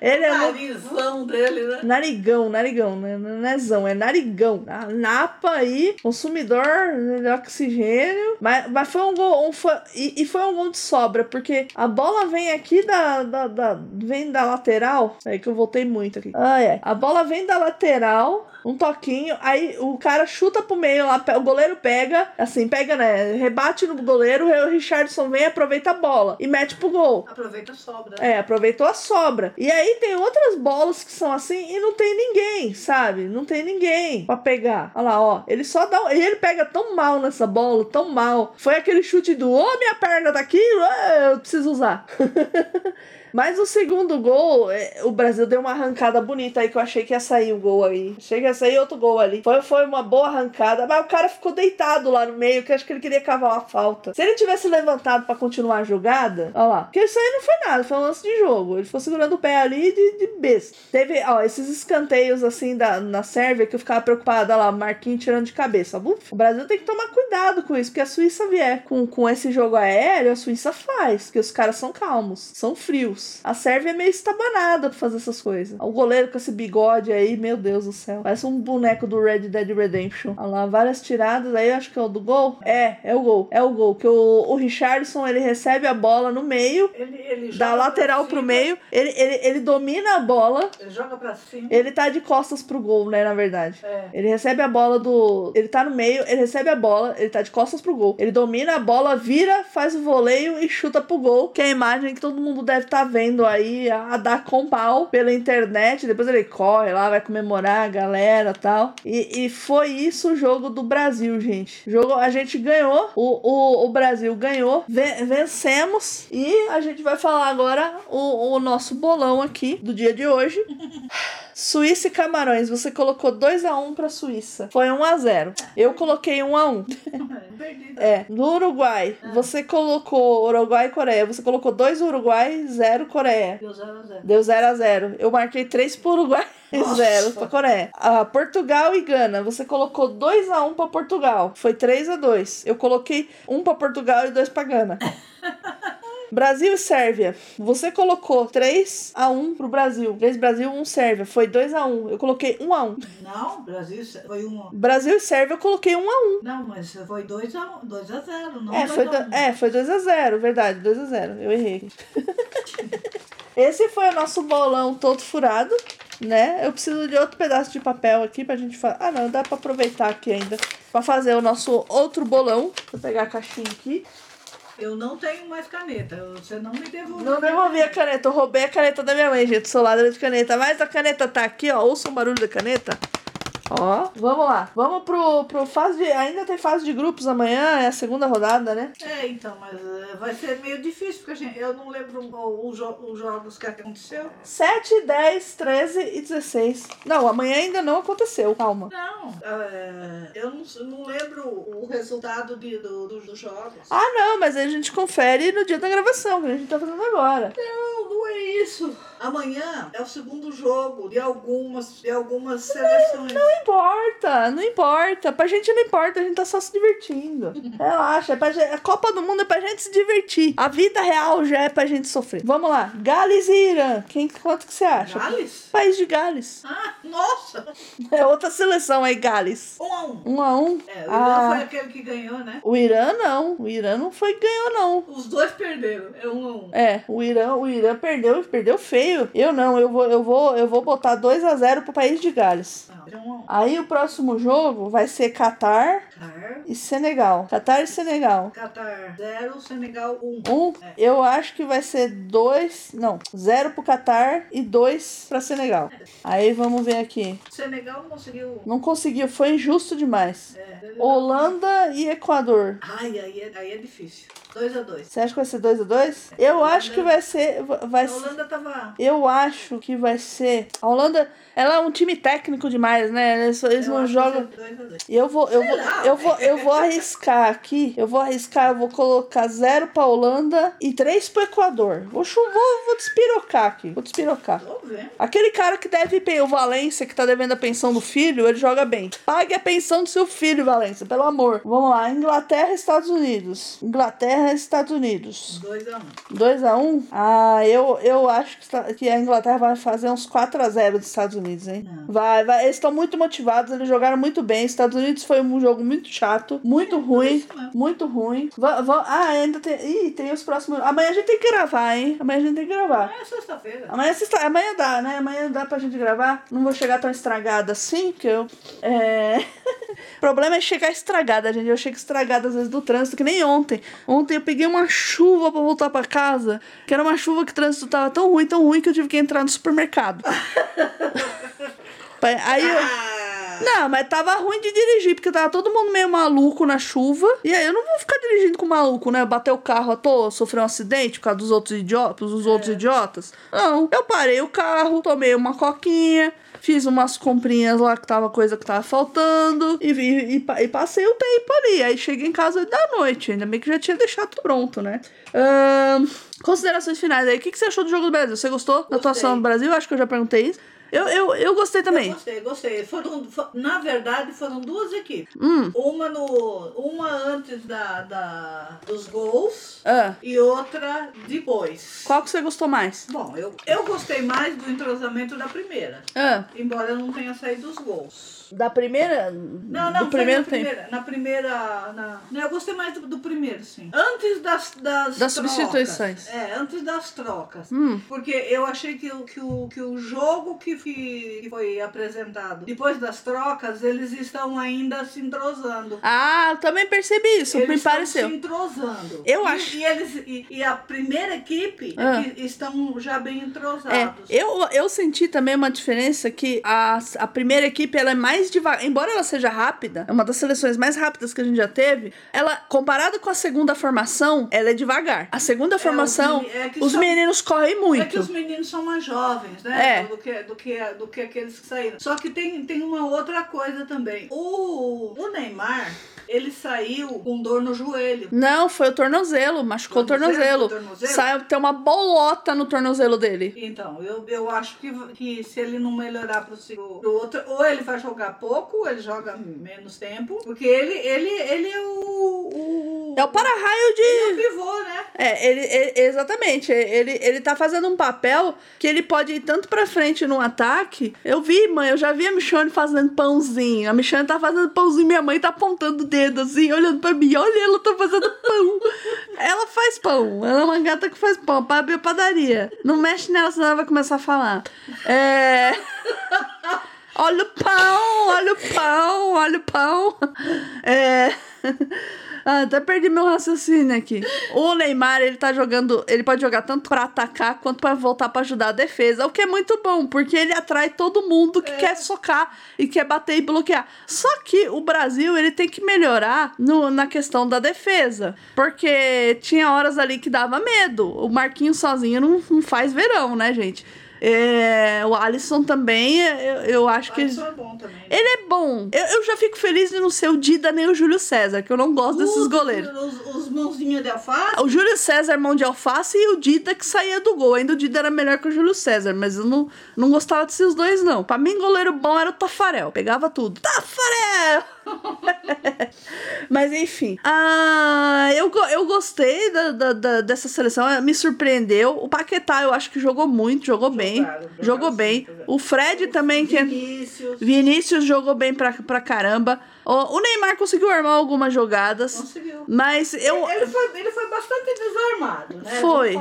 Ele é o muito. narizão dele, né? Narigão, narigão, né? Não é zão, é narigão. A napa aí, consumidor de oxigênio. Mas, mas foi um gol. Um, foi, e, e foi um gol de sobra, porque a bola vem aqui da. da, da- vem da lateral. É que eu voltei muito aqui. Ah, é. A bola vem da lateral. Um toquinho, aí o cara chuta pro meio lá, o goleiro pega, assim, pega, né? Rebate no goleiro, o Richardson vem, aproveita a bola e mete pro gol. Aproveita a sobra. É, aproveitou a sobra. E aí tem outras bolas que são assim e não tem ninguém, sabe? Não tem ninguém pra pegar. Olha lá, ó. Ele só dá. um- E ele pega tão mal nessa bola, tão mal. Foi aquele chute do, ô, minha perna tá aqui, eu preciso usar. Mas o segundo gol, é, o Brasil deu uma arrancada bonita aí que eu achei que ia sair o gol aí. Achei que ia sair outro gol ali. Foi, foi uma boa arrancada, mas o cara ficou deitado lá no meio, que acho que ele queria cavar uma falta. Se ele tivesse levantado pra continuar a jogada, ó lá. Porque isso aí não foi nada, foi um lance de jogo. Ele ficou segurando o pé ali de, de besta. Teve, ó, esses escanteios assim da, na Sérvia que eu ficava preocupada lá, Marquinhos tirando de cabeça. Uf, o Brasil tem que tomar cuidado com isso, porque a Suíça vier com, com esse jogo aéreo, a Suíça faz, porque os caras são calmos, são frios. A Sérvia é meio estabanada pra fazer essas coisas. O goleiro com esse bigode aí, meu Deus do céu. Parece um boneco do Red Dead Redemption. Olha lá, várias tiradas. Aí acho que é o do gol. É, é o gol. É o gol. Que o, o Richardson ele recebe a bola no meio, Ele, ele da lateral pro meio. Ele, ele, ele domina a bola. Ele joga pra cima. Ele tá de costas pro gol, né? Na verdade. É. Ele recebe a bola do. Ele tá no meio, ele recebe a bola, ele tá de costas pro gol. Ele domina a bola, vira, faz o voleio e chuta pro gol. Que é a imagem que todo mundo deve estar vendo aí a, a dar com pau pela internet. Depois ele corre lá, vai comemorar a galera tal. E, e foi isso o jogo do Brasil, gente. Jogo, a gente ganhou, o, o, o Brasil ganhou, ve- vencemos. E a gente vai falar agora o, o nosso bolão aqui do dia de hoje. Suíça e Camarões, você colocou 2x1 pra Suíça. Foi 1x0. Eu coloquei 1x1. Perdido. É, no Uruguai, você colocou Uruguai e Coreia. Você colocou 2 Uruguai, 0 Coreia. Deu 0 a 0 Deu 0 a 0 Eu marquei 3 pro Uruguai e Nossa. 0 pra Coreia. Ah, Portugal e Gana. Você colocou 2 a 1 pra Portugal. Foi 3 a 2 Eu coloquei 1 pra Portugal e 2 pra Gana. Brasil e Sérvia. Você colocou 3 a 1 pro Brasil. 3 Brasil, 1 Sérvia. Foi 2 a 1 Eu coloquei 1 a 1 Não, Brasil foi um. Brasil e Sérvia eu coloquei 1 a 1 Não, mas foi 2 a 1, 2 a 0, não É, 2 foi, a do- 1. é, foi 2 a 0 verdade, 2 a 0 Eu errei. Esse foi o nosso bolão todo furado, né? Eu preciso de outro pedaço de papel aqui pra gente fazer. Ah, não, dá pra aproveitar aqui ainda pra fazer o nosso outro bolão. Vou pegar a caixinha aqui. Eu não tenho mais caneta. Você não me devolveu. Não devolvi a caneta, eu roubei a caneta da minha mãe, gente. Sou ladra de caneta. Mas a caneta tá aqui, ó. Ouça o barulho da caneta. Ó, vamos lá. Vamos pro, pro fase de. Ainda tem fase de grupos amanhã, é a segunda rodada, né? É, então, mas eh, vai ser meio difícil, porque gente, eu não lembro o- o jo- os jogos que aconteceu. 7, 10, 13 e 16. Não, amanhã ainda não aconteceu, calma. Não, eh, eu não, não lembro o resultado de, do, do- dos jogos. Ah, não, mas aí a gente confere no dia da gravação, que a gente tá fazendo agora. Não, não é isso. Amanhã é o segundo jogo de algumas, de algumas seleções. não importa, não importa. Pra gente não importa, a gente tá só se divertindo. Relaxa, é pra gente, a Copa do Mundo é pra gente se divertir. A vida real já é pra gente sofrer. Vamos lá, Gales e Irã. Quem, quanto que você acha? Gales? País de Gales. Ah, nossa! É outra seleção aí, Gales. Um a um. Um a um. É, o Irã Ah, foi aquele que ganhou, né? o Irã não. O Irã não foi que ganhou, não. Os dois perderam. É um a um. É, o Irã, o Irã perdeu, perdeu feio. Eu não, eu vou, eu vou, eu vou botar 2 a 0 pro país de Gales. Não, é um a um. Aí o próximo jogo vai ser Catar Qatar, e Senegal. Catar e Senegal. Qatar 0, Senegal 1. Um. Um, eu acho que vai ser dois, não, zero pro Catar e dois pra Senegal. Aí vamos ver aqui. Senegal não conseguiu. Não conseguiu, foi injusto demais. É, Holanda e Equador. Ai, aí é, aí é difícil. 2 a 2 Você acha que vai ser 2 a 2 Eu acho que vai ser vai A Holanda tava. Eu acho que vai ser. A Holanda, ela é um time técnico demais, né? Eles, eles eu não acho jogam. 2 2 E eu vou, eu Sei vou, lá, eu vou, eu vou arriscar aqui. Eu vou arriscar, eu vou colocar zero pra Holanda e três pro Equador. Vou, vou, vou despirocar aqui. Vou despirocar. Aquele cara que deve pe- o Valência, que tá devendo a pensão do filho, ele joga bem. Pague a pensão do seu filho, Valência, pelo amor. Vamos lá, Inglaterra e Estados Unidos. Inglaterra e Estados Unidos. 2 a 1 2x1? Ah, eu, eu acho que, tá- que a Inglaterra vai fazer uns 4x0 dos Estados Unidos, hein? Não. Vai, vai. Eles estão muito motivados, eles jogaram muito bem. Estados Unidos foi um jogo muito chato, muito ruim. Muito ruim. Va- va- ah, ainda tem. Ih, tem os próximos. Amanhã a gente tem que gravar, hein? Amanhã a gente tem que gravar. É sexta-feira. Amanhã, sexta- amanhã dá, né? Amanhã dá pra gente gravar. Não vou chegar tão estragada assim, porque eu. É. O problema é chegar estragada, gente. Eu chego estragada às vezes do trânsito, que nem ontem. Ontem eu peguei uma chuva pra voltar pra casa, que era uma chuva que o trânsito tava tão ruim, tão ruim que eu tive que entrar no supermercado. Aí eu. Não, mas tava ruim de dirigir, porque tava todo mundo meio maluco na chuva. E aí eu não vou ficar dirigindo com maluco, né? Bater o carro à toa, sofrer um acidente por causa dos outros idiotas, dos outros idiotas. Não, eu parei o carro, tomei uma coquinha, fiz umas comprinhas lá que tava coisa que tava faltando e, vi- e, e passei o tempo ali. Aí cheguei em casa da noite, ainda bem que já tinha deixado tudo pronto, né? Ahn, considerações finais aí. O que, que você achou do jogo do Brasil? Você gostou da atuação do Brasil? Acho que eu já perguntei isso. Eu, eu, eu gostei também. Eu gostei, gostei. Foram, fo- na verdade, foram duas equipes. Hum. Uma no. Uma antes da, da, dos gols Ah. e outra depois. Qual que você gostou mais? Bom, eu, eu gostei mais do entrosamento da primeira. Ah, Embora não tenha saído os gols. Da primeira. Não, não, do foi primeiro na tempo. primeira. Na primeira. Na... Eu gostei mais do, do primeiro, sim. Antes das. Das, Das trocas. substituições. É, antes das trocas. Hum. Porque eu achei que, o- que, o, que o jogo que, que foi apresentado depois das trocas, eles estão ainda se entrosando. Ah, eu também percebi isso, eles me estão pareceu. se entrosando. Eu E- acho- E, eles, e, e a primeira equipe é Ah. que estão já bem É, entrosados. eu, eu senti também uma diferença que a, a primeira equipe ela é mais devagar. Embora ela seja rápida, é uma das seleções mais rápidas que a gente já teve. Ela, comparada com a segunda formação, ela é devagar. A segunda formação, meni- é os são- meninos correm É que muito. os meninos são mais jovens, né? É. Do, que, do, que, do que aqueles que saíram. Só que tem, tem uma outra coisa também. O, o Neymar, ele saiu com dor no joelho. Não, foi o tornozelo, machucou Tornozelo? o tornozelo. Tornozelo? Saiu, tem uma bolota no tornozelo dele. Então, eu, eu acho que, que se ele não melhorar pro, pro outro, ou ele vai jogar pouco, ou ele joga menos tempo. Porque ele, ele, ele é o. o É o para-raio de. ele é o pivô, né? É, ele, ele- exatamente. Ele, ele tá fazendo um papel que ele pode ir tanto pra frente no ataque. Eu vi, mãe, eu já vi a Michonne fazendo pãozinho. A Michonne tá fazendo pãozinho, minha mãe tá apontando o dedo assim, olhando pra mim. Olha, ela tá fazendo pão. ela faz pão. Ela é uma gata que faz pão, pra abrir a padaria. Não mexe nela, senão ela vai começar a falar. É. Olha o pão, olha o pão, olha o pão. É. Ah, até perdi meu raciocínio aqui. O Neymar, ele tá jogando. Ele pode jogar tanto pra atacar quanto pra voltar pra ajudar a defesa. O que é muito bom, porque ele atrai todo mundo que quer socar e quer bater e bloquear. Só que o Brasil, ele tem que melhorar no, na questão da defesa. Porque tinha horas ali que dava medo. O Marquinhos sozinho não, não faz verão, né, gente? É, o Alisson também, eu, eu acho que. Alisson é bom também. Ele é bom. Eu, eu já fico feliz de não ser o Dida nem o Júlio César, que eu não gosto desses Os- goleiros. Os, os mãozinhos de alface. O Júlio César, mão de alface, e o Dida que saía do gol. Ainda o Dida era melhor que o Júlio César, mas eu não, não gostava desses dois, não. Pra mim, goleiro bom era o Tafarel. Pegava tudo. Tafarel! mas enfim. Ah, eu, eu gostei da, da- da- dessa seleção, eh, me surpreendeu. O Paquetá, eu acho que jogou muito, jogou bem. Jogaram, Jogou sim, bem. jogaram. O Fred também, que é. Vinícius. Vinícius jogou bem pra, pra caramba. O, Neymar conseguiu armar algumas jogadas. Conseguiu. Mas eu. Ele foi, ele foi bastante desarmado, né? Foi.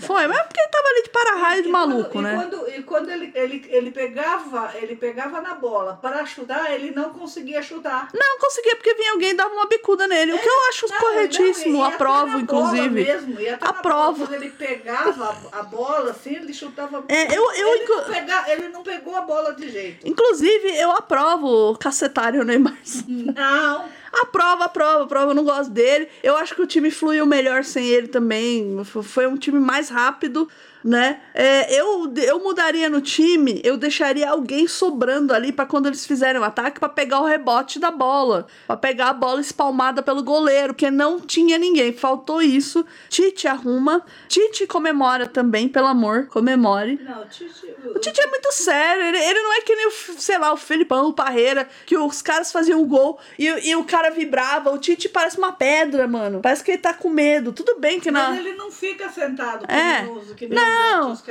Foi, mas é porque ele tava ali de para-raio de maluco, quando, né? E quando, e quando ele, ele, ele, pegava, ele pegava na bola para chutar, ele não conseguia chutar. Não conseguia, porque vinha alguém e dava uma bicuda nele. O que eu acho Não, corretíssimo, não, aprovo, inclusive. Mesmo, até Aprovo. bola. Quando ele pegava a, bola, assim, ele chutava. É, eu- eu ele, não pega- ele não pegou a bola de jeito. Inclusive, eu aprovo o cacetário Neymar. Não. Aprova, aprova, aprova. Eu não gosto dele. Eu acho que o time fluiu melhor sem ele também. Foi um time mais rápido, né? É, eu, eu mudaria no time, eu deixaria alguém sobrando ali pra quando eles fizerem o ataque pra pegar o rebote da bola, Pra pegar a bola espalmada pelo goleiro, porque não tinha ninguém. Faltou isso. Tite arruma. Tite comemora também, pelo amor, comemore. Não, o Tite. O Tite é muito sério, ele, ele não é que nem, o, sei lá, o Felipão, o Parreira, que os caras faziam um gol e, e o cara vibrava. O Tite parece uma pedra, mano. Parece que ele tá com medo. Tudo bem que Mas não. ele não fica sentado É. curioso, que nem Não,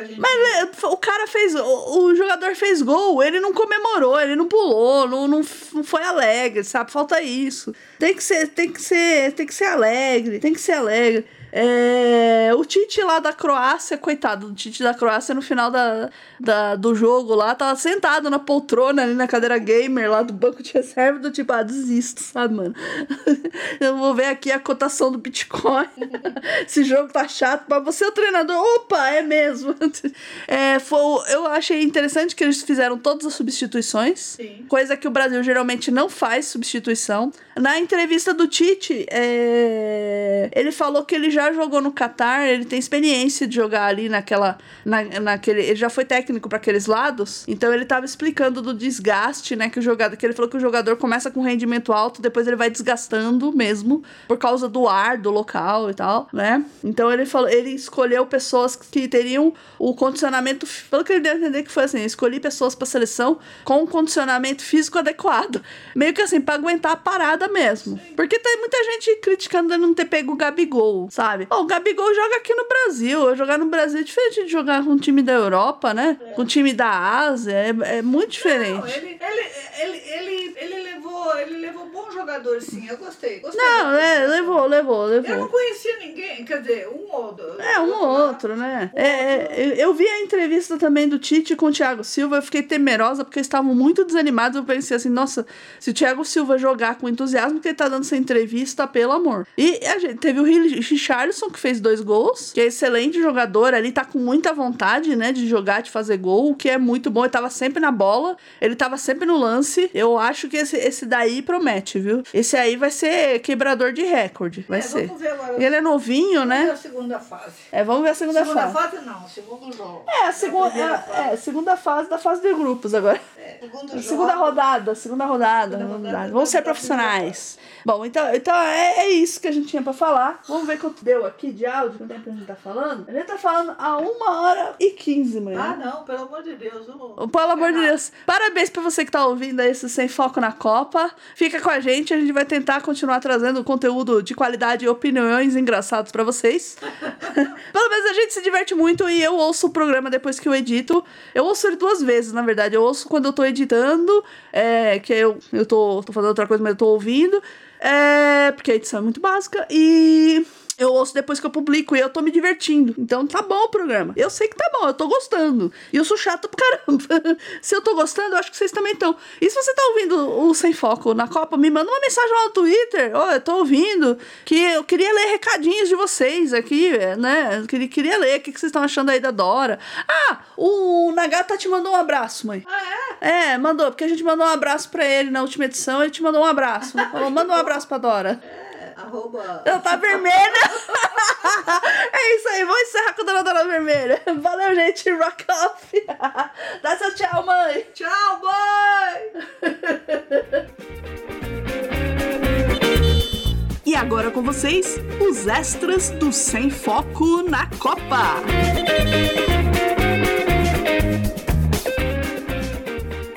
gente mas é, o cara fez. O, o jogador fez gol, ele não comemorou, ele não pulou, não, não, não foi alegre, sabe? Falta isso. Tem que ser, tem que ser, tem que ser alegre, tem que ser alegre. É, o Tite lá da Croácia, coitado, o Tite da Croácia no final da, da- do jogo lá, tava sentado na poltrona ali na cadeira gamer lá do banco de reserva, do tipo, ah, desisto, sabe, mano? Eu vou ver aqui a cotação do Bitcoin. Esse jogo tá chato, mas você é o treinador. Opa, é mesmo. É, foi, eu achei interessante que eles fizeram todas as substituições. Sim. Coisa que o Brasil geralmente não faz substituição. Na entrevista do Tite, é, ele falou que ele já jogou no Catar, ele tem experiência de jogar ali naquela. Na, naquele, ele já foi técnico para aqueles lados. Então ele tava explicando do desgaste, né? Que o jogador. Que ele falou que o jogador começa com rendimento alto, depois ele vai desgastando mesmo, por causa do ar do local e tal, né? Então ele falou, ele escolheu pessoas que teriam o condicionamento. Pelo que ele deu a entender que foi assim, escolhi pessoas pra seleção com um condicionamento físico adequado. Meio que assim, pra aguentar a parada mesmo. Porque tem muita gente criticando ele não ter pego o Gabigol, sabe? Ó, o Gabigol joga aqui no Brasil. Jogar no Brasil é diferente de jogar com um time da Europa, né? Com um time da Ásia. É, é muito diferente. Não, ele, ele, ele, ele, levou, ele levou bons jogadores, sim. Eu gostei. gostei Não, é, seleção. levou, levou, Eu não levou. conhecia ninguém, quer dizer, um ou outro. É, um ou outro, né? É, é, eu- vi a entrevista também do Tite com o Thiago Silva, eu fiquei temerosa porque eles estavam muito desanimados. Eu pensei assim, nossa, se o Thiago Silva jogar com entusiasmo que ele tá dando essa entrevista, pelo amor. E a gente teve o Ri- Richarlison, que fez dois gols, que é excelente jogador, ali tá com muita vontade, né, de jogar, de fazer gol, o que é muito bom. Ele tava sempre na bola, ele tava sempre no lance. Eu acho que esse, esse daí promete, viu? Esse aí vai ser quebrador de recorde, vai É, ser. Vamos ver agora. E ele é novinho, Vamos ver né? a segunda fase. É, vamos ver a segunda, Segunda fase. fase não, segundo jogo. É, a segunda, fase. é, é, segunda fase da fase de grupos agora. É, jogo. Segunda rodada, segunda rodada. Segunda rodada. Vamos ser profissionais. Bom, então, então é, é isso que a gente tinha pra falar. Vamos ver quanto deu aqui de áudio, quanto tempo a gente tá falando. A gente tá falando a uma hora e quinze, Ah, manhã. não, pelo amor de Deus. vamos- Pelo amor de. Deus. Parabéns pra você que tá ouvindo esse Sem Foco na Copa. Fica com a gente, a gente vai tentar continuar trazendo conteúdo de qualidade e opiniões engraçados pra vocês. Pelo menos a gente se diverte muito e eu ouço o programa depois que eu edito. Eu ouço ele duas vezes, na verdade. Eu ouço quando eu tô editando, é, que eu, eu tô, tô fazendo outra coisa, mas eu tô ouvindo. É, porque a edição é muito básica. E eu ouço depois que eu publico e eu tô me divertindo. Então tá bom o programa. Eu sei que tá bom, eu tô gostando. E eu sou chata pro caramba. se eu tô gostando, eu acho que vocês também estão. E se você tá ouvindo o Sem Foco na Copa, me manda uma mensagem lá no Twitter. Ó, eu tô ouvindo. Que eu queria ler recadinhos de vocês aqui, né? Eu queria, queria ler o que que vocês estão achando aí da Dora. Ah, o Nagata te mandou um abraço, mãe. Ah, é? É, mandou, porque a gente mandou um abraço pra ele na última edição, ele te mandou um abraço. Falou, manda um abraço pra Dora. Arroba. Ela tá vermelha. é isso aí, vamos encerrar com a Dona Dona Vermelha. Valeu, gente. Rock off. Dá seu tchau, mãe. Tchau, mãe! E agora com vocês, os extras do Sem Foco na Copa.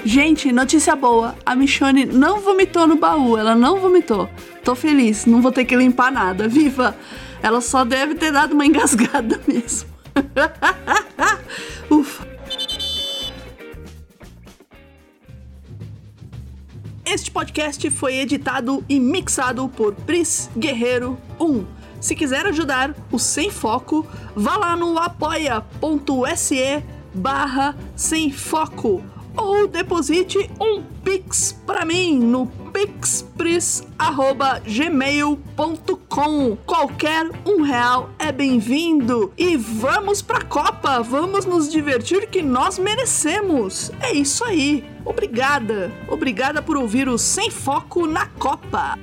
Gente, notícia boa. A Michone não vomitou no baú, ela não vomitou. Tô feliz, não vou ter que limpar nada. Viva! Ela só deve ter dado uma engasgada mesmo. Ufa. Este podcast foi editado e mixado por Pris Guerreiro 1. Se quiser ajudar o Sem Foco, vá lá no apoia.se barra sem foco ou deposite um pix para mim no pixpris@gmail.com. Qualquer um real é bem-vindo e vamos pra Copa, vamos nos divertir que nós merecemos. É isso aí. Obrigada, obrigada por ouvir o Sem Foco na Copa.